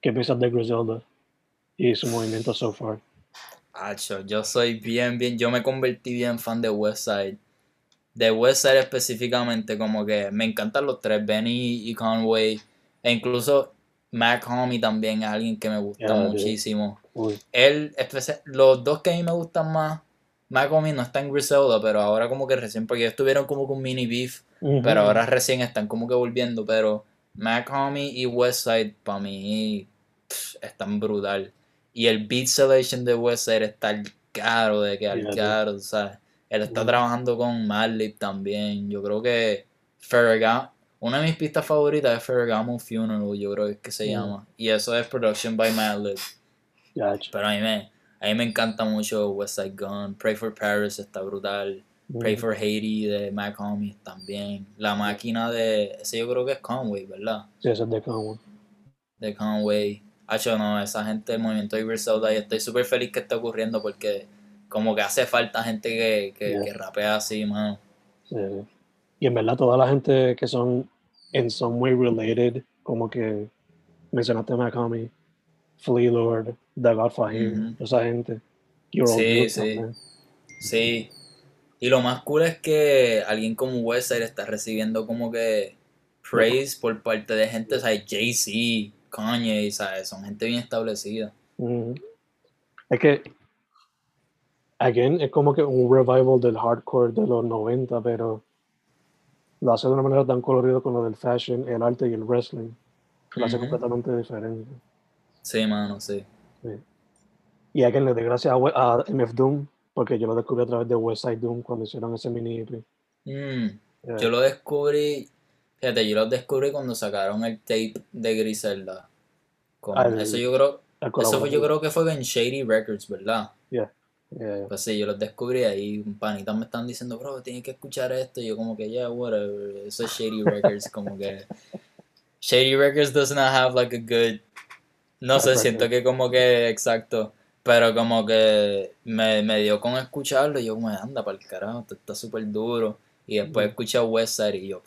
¿Qué piensas de Griselda y su movimiento so far? Acho, yo soy bien, bien, yo me convertí bien fan de Westside. De Westside específicamente, como que me encantan los tres, Benny y Conway. E incluso Mac Homie también es alguien que me gusta Yeah, dude. muchísimo. Él, los dos que a mí me gustan más, Mac Homie no está en Griselda, pero ahora como que recién, porque ellos tuvieron como que un mini beef, pero ahora recién están como que volviendo, pero Mac Homie y Westside para mí pff, están brutal. Y el beat selection de Westside está al caro de que al caro, ¿sabes? Él está trabajando con Madlib también. Yo creo que Ferragamo, una de mis pistas favoritas es Ferragamo Funeral, yo creo que es que se llama. Y eso es production by Madlib. Ch- Pero a mí me, a mí me encanta mucho West Side Gun. Pray for Paris está brutal. Pray for Haiti de Mac Homie también. La máquina de. Ese yo creo que es Conway, ¿verdad? Sí, ese es de Conway. De Conway. Hacho, no, esa gente del movimiento de Griselda y estoy súper feliz que esté ocurriendo porque como que hace falta gente que, que, Yeah. que rapea así, mano. Sí. Y en verdad, toda la gente que son en some way related, como que mencionaste Mac Homie, Flea Lord, The God Fahim, Ujú. esa gente. Your Old Sí, sí. también. Sí. Y lo más cool es que alguien como Westside está recibiendo como que praise por parte de gente, ¿sabes? Jay-Z, Kanye, ¿sabes? Son gente bien establecida. Es que, again, es como que un revival del hardcore de los 90, pero lo hace de una manera tan colorida con lo del fashion, el arte y el wrestling. Lo hace completamente diferente. Sí, mano, sí. Y again, le doy gracias a, a MF Doom, porque yo lo descubrí a través de West Side Doom cuando hicieron ese mini EP. Mm, Yeah. Yo lo descubrí, fíjate, yo lo descubrí cuando sacaron el tape de Griselda. Con- eso yo creo, eso fue, yo creo que fue en Shady Records, ¿verdad? Yeah, yeah. Pues sí, yo los descubrí ahí, un panita me están diciendo, bro, tienes que escuchar esto, y yo como que, yeah, whatever, eso es Shady Records, como que... (laughs) Shady Records does not have like a good... No sé, siento que como que, exacto, pero como que me, me dio con escucharlo, y yo como, anda, para el carajo, esto está súper duro, y después escuché a Westside y yo,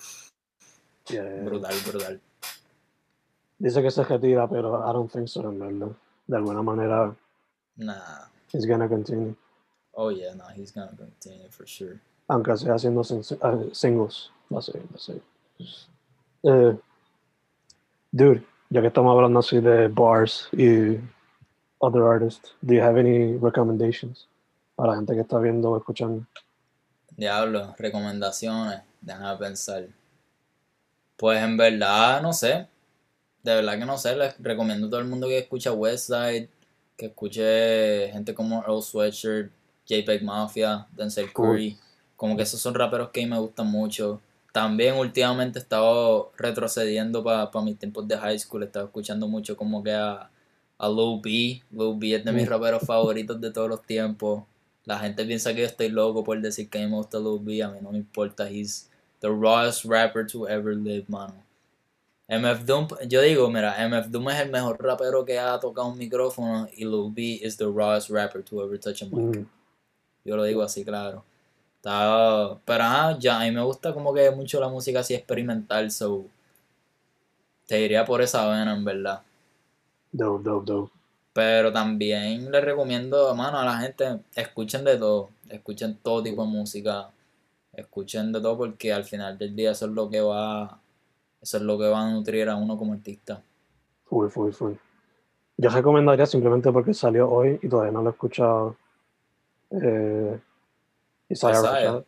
Yeah, yeah. brutal, brutal. Dice que se retira, pero I don't think so, en verdad. De alguna manera, Nah, it's gonna continue. oh yeah, no, he's gonna continue for sure. Aunque sea haciendo ah, singles. Va a ser, va a ser. Eh, dude, ya que estamos hablando así de bars y other artists, do you have any recommendations para la gente que está viendo o escuchando? Diablo, recomendaciones, déjame pensar. Pues en verdad, no sé. De verdad que no sé. Les recomiendo a todo el mundo que escuche Westside, que escuche gente como Earl Sweatshirt, JPEG Mafia, Denzel Cool. Curry. Como que esos son raperos que a mí me gustan mucho. También últimamente he estado retrocediendo para mis tiempos de high school. He estado escuchando mucho como que a, a Lil B. Lil B es de mis raperos favoritos de todos los tiempos. La gente piensa que yo estoy loco por decir que a mí me gusta Lil B. A mí no me importa. He's the rawest rapper to ever live, mano. MF Doom, yo digo, mira, MF Doom es el mejor rapero que ha tocado un micrófono y Lil B is the rawest rapper to ever touch a mic. Mm, Yo lo digo así, claro. Está, pero ajá, ya, a mí me gusta como que mucho la música así experimental, so te diría por esa vena, en verdad. dope, dope, dope. Pero también les recomiendo, mano, a la gente, escuchen de todo, escuchen todo tipo de música, escuchen de todo porque al final del día eso es lo que va, eso es lo que va a nutrir a uno como artista. Full, full, full. Yo recomendaría simplemente porque salió hoy y todavía no lo he escuchado. Eh, Isaiah Isaiah. Rashad.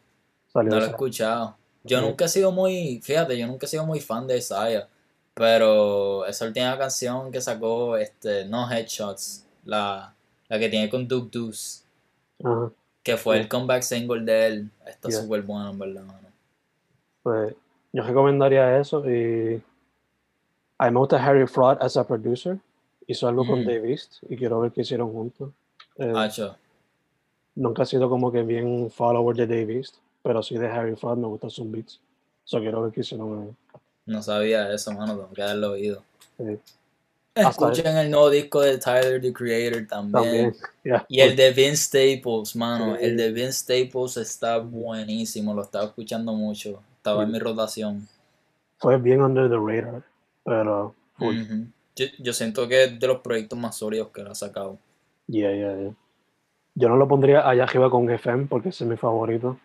Salió No lo he escuchado. Yo Sí. nunca he sido muy, fíjate, yo nunca he sido muy fan de Isaiah, pero esa última canción que sacó, este, no Headshots, la, la que tiene con Duke Deuce, que fue Sí. el comeback single de él, está Yeah. súper bueno, en verdad, mano. Pues yo recomendaría eso y a mí me gusta Harry Fraud as a producer. Hizo algo con Mm. Dave East y quiero ver qué hicieron juntos. Eh, nunca he sido como que bien follower de Dave East, pero sí de Harry Fraud me gustan sus beats. So quiero ver qué hicieron no sabía eso, mano, tengo que haberlo oído. Sí. Hasta- Escuchen el nuevo disco de Tyler, the Creator, también. También. (laughs) yeah. Y el de Vince Staples, mano. Sí. El de Vince Staples está buenísimo. Lo estaba escuchando mucho. Estaba en mi rotación. fue bien under the radar, pero yo, yo siento que es de los proyectos más sólidos que él ha sacado. Yeah, yeah, yeah. Yo no lo pondría allá arriba con FM porque ese es mi favorito,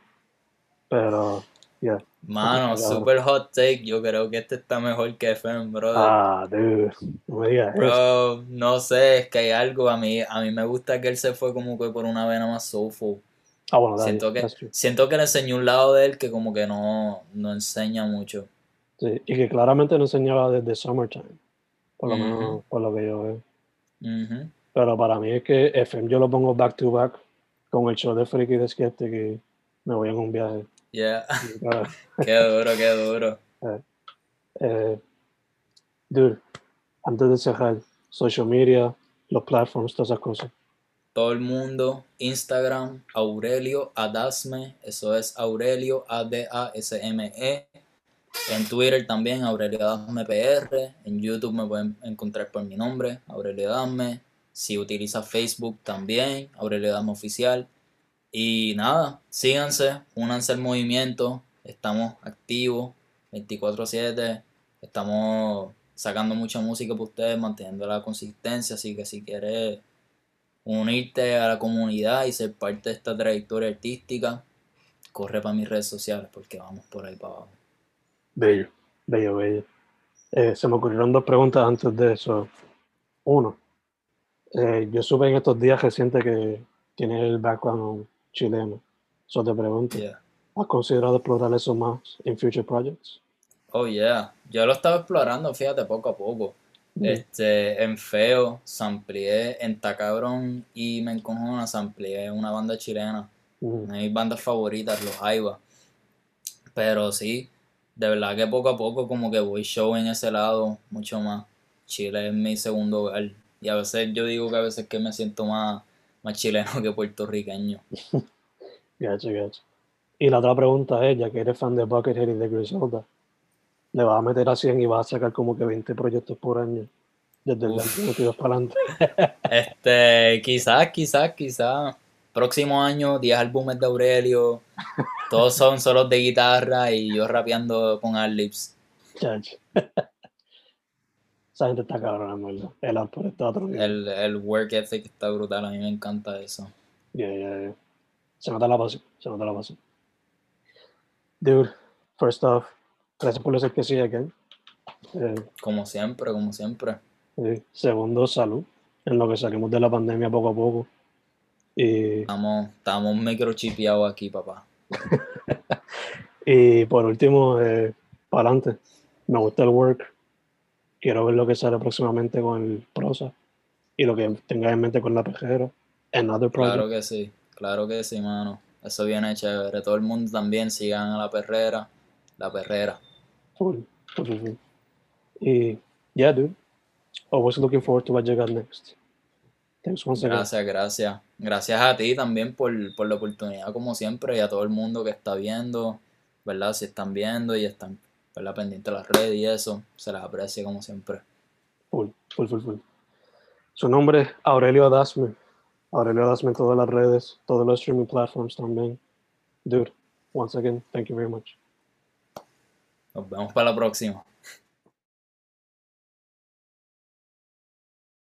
pero yeah. Mano, super hot take. Yo creo que este está mejor que FM, brother. Ah, dude, no me digas eso. Bro, no sé, es que hay algo. A mí, a mí me gusta que él se fue como que por una vena más soulful. Ah, bueno, dale, Siento que, siento que le enseñó un lado de él que como que no, no enseña mucho. Sí, y que claramente no enseñaba desde Summertime, por lo menos por lo que yo veo. Ujú. Pero para mí es que FM yo lo pongo back to back con el show de Freaky de Skeptic y me voy en un viaje. Yeah, (laughs) Ah, (laughs) qué duro, qué duro. (laughs) eh, dude, antes de cerrar, social media, los platforms, todas esas cosas. Todo el mundo, Instagram, Aurelio Adasme, eso es Aurelio A-D-A-S-M-E. En Twitter también, Aurelio Adasme PR. En YouTube me pueden encontrar por mi nombre, Aurelio Adasme. Si utiliza Facebook también, Aurelio Adasme Oficial. Y nada, síganse, únanse al movimiento. Estamos activos 24-7. Estamos sacando mucha música para ustedes, manteniendo la consistencia. Así que si quieres unirte a la comunidad y ser parte de esta trayectoria artística, corre para mis redes sociales porque vamos por ahí para abajo. Bello, bello, bello. Eh, se me ocurrieron dos preguntas antes de eso. Uno, eh, yo supe en estos días recientes que tienes el background chileno. Eso te pregunto, Yeah. ¿has considerado explorar eso más en future projects? Oh yeah, yo lo estaba explorando, fíjate, poco a poco. Mm. Este, en Feo, samplié, en Tacabrón y Me Encojona, samplié una banda chilena. Mm. Una de mis bandas favoritas, los Jaiba. Pero sí, de verdad que poco a poco como que voy show en ese lado mucho más. Chile es mi segundo hogar. Y a veces yo digo que a veces que me siento más, más chileno que puertorriqueño. (laughs) Gacho, gacho. Y la otra pregunta es, ya que eres fan de Buckethead y de Griselda, ¿le vas a meter a 100 y vas a sacar como que 20 proyectos por año? Desde el Uf. 2022 para adelante. (laughs) Este, quizás, quizás, quizás. Próximo año, 10 álbumes de Aurelio. (laughs) Todos son solos de guitarra y yo rapeando con Adlibs. Esa gente está cabrona, verdad. El output está a otro nivel. El, el work ethic está brutal, a mí me encanta eso. Yeah, yeah, yeah. Se nota la pasión, se nota la pasión. Dude, first off, gracias por decir que sí again. Eh, Como siempre, como siempre. eh, segundo, salud, en lo que salimos de la pandemia poco a poco. Y, Estamos, estamos microchipeados aquí, papá. (laughs) y por último, eh, para adelante. Me gusta el work. Quiero ver lo que sale próximamente con el prosa y lo que tengas en mente con la. Another project. Claro que sí, claro que sí, mano. Eso viene chévere. Todo el mundo también sigan a la perrera. La perrera. Y, yeah, dude. Always looking forward to what you got next. Thanks once again. Gracias, gracias. Gracias a ti también por, por la oportunidad, como siempre, y a todo el mundo que está viendo, ¿verdad? Si están viendo y están, ¿verdad? Pendientes de las redes y eso, se les aprecia como siempre. Full, full, full, full. Su nombre es Aurelio Adasme. Aurelio Adasme en todas las redes, todos los streaming platforms también. Dude, once again, thank you very much. Nos vemos para la próxima.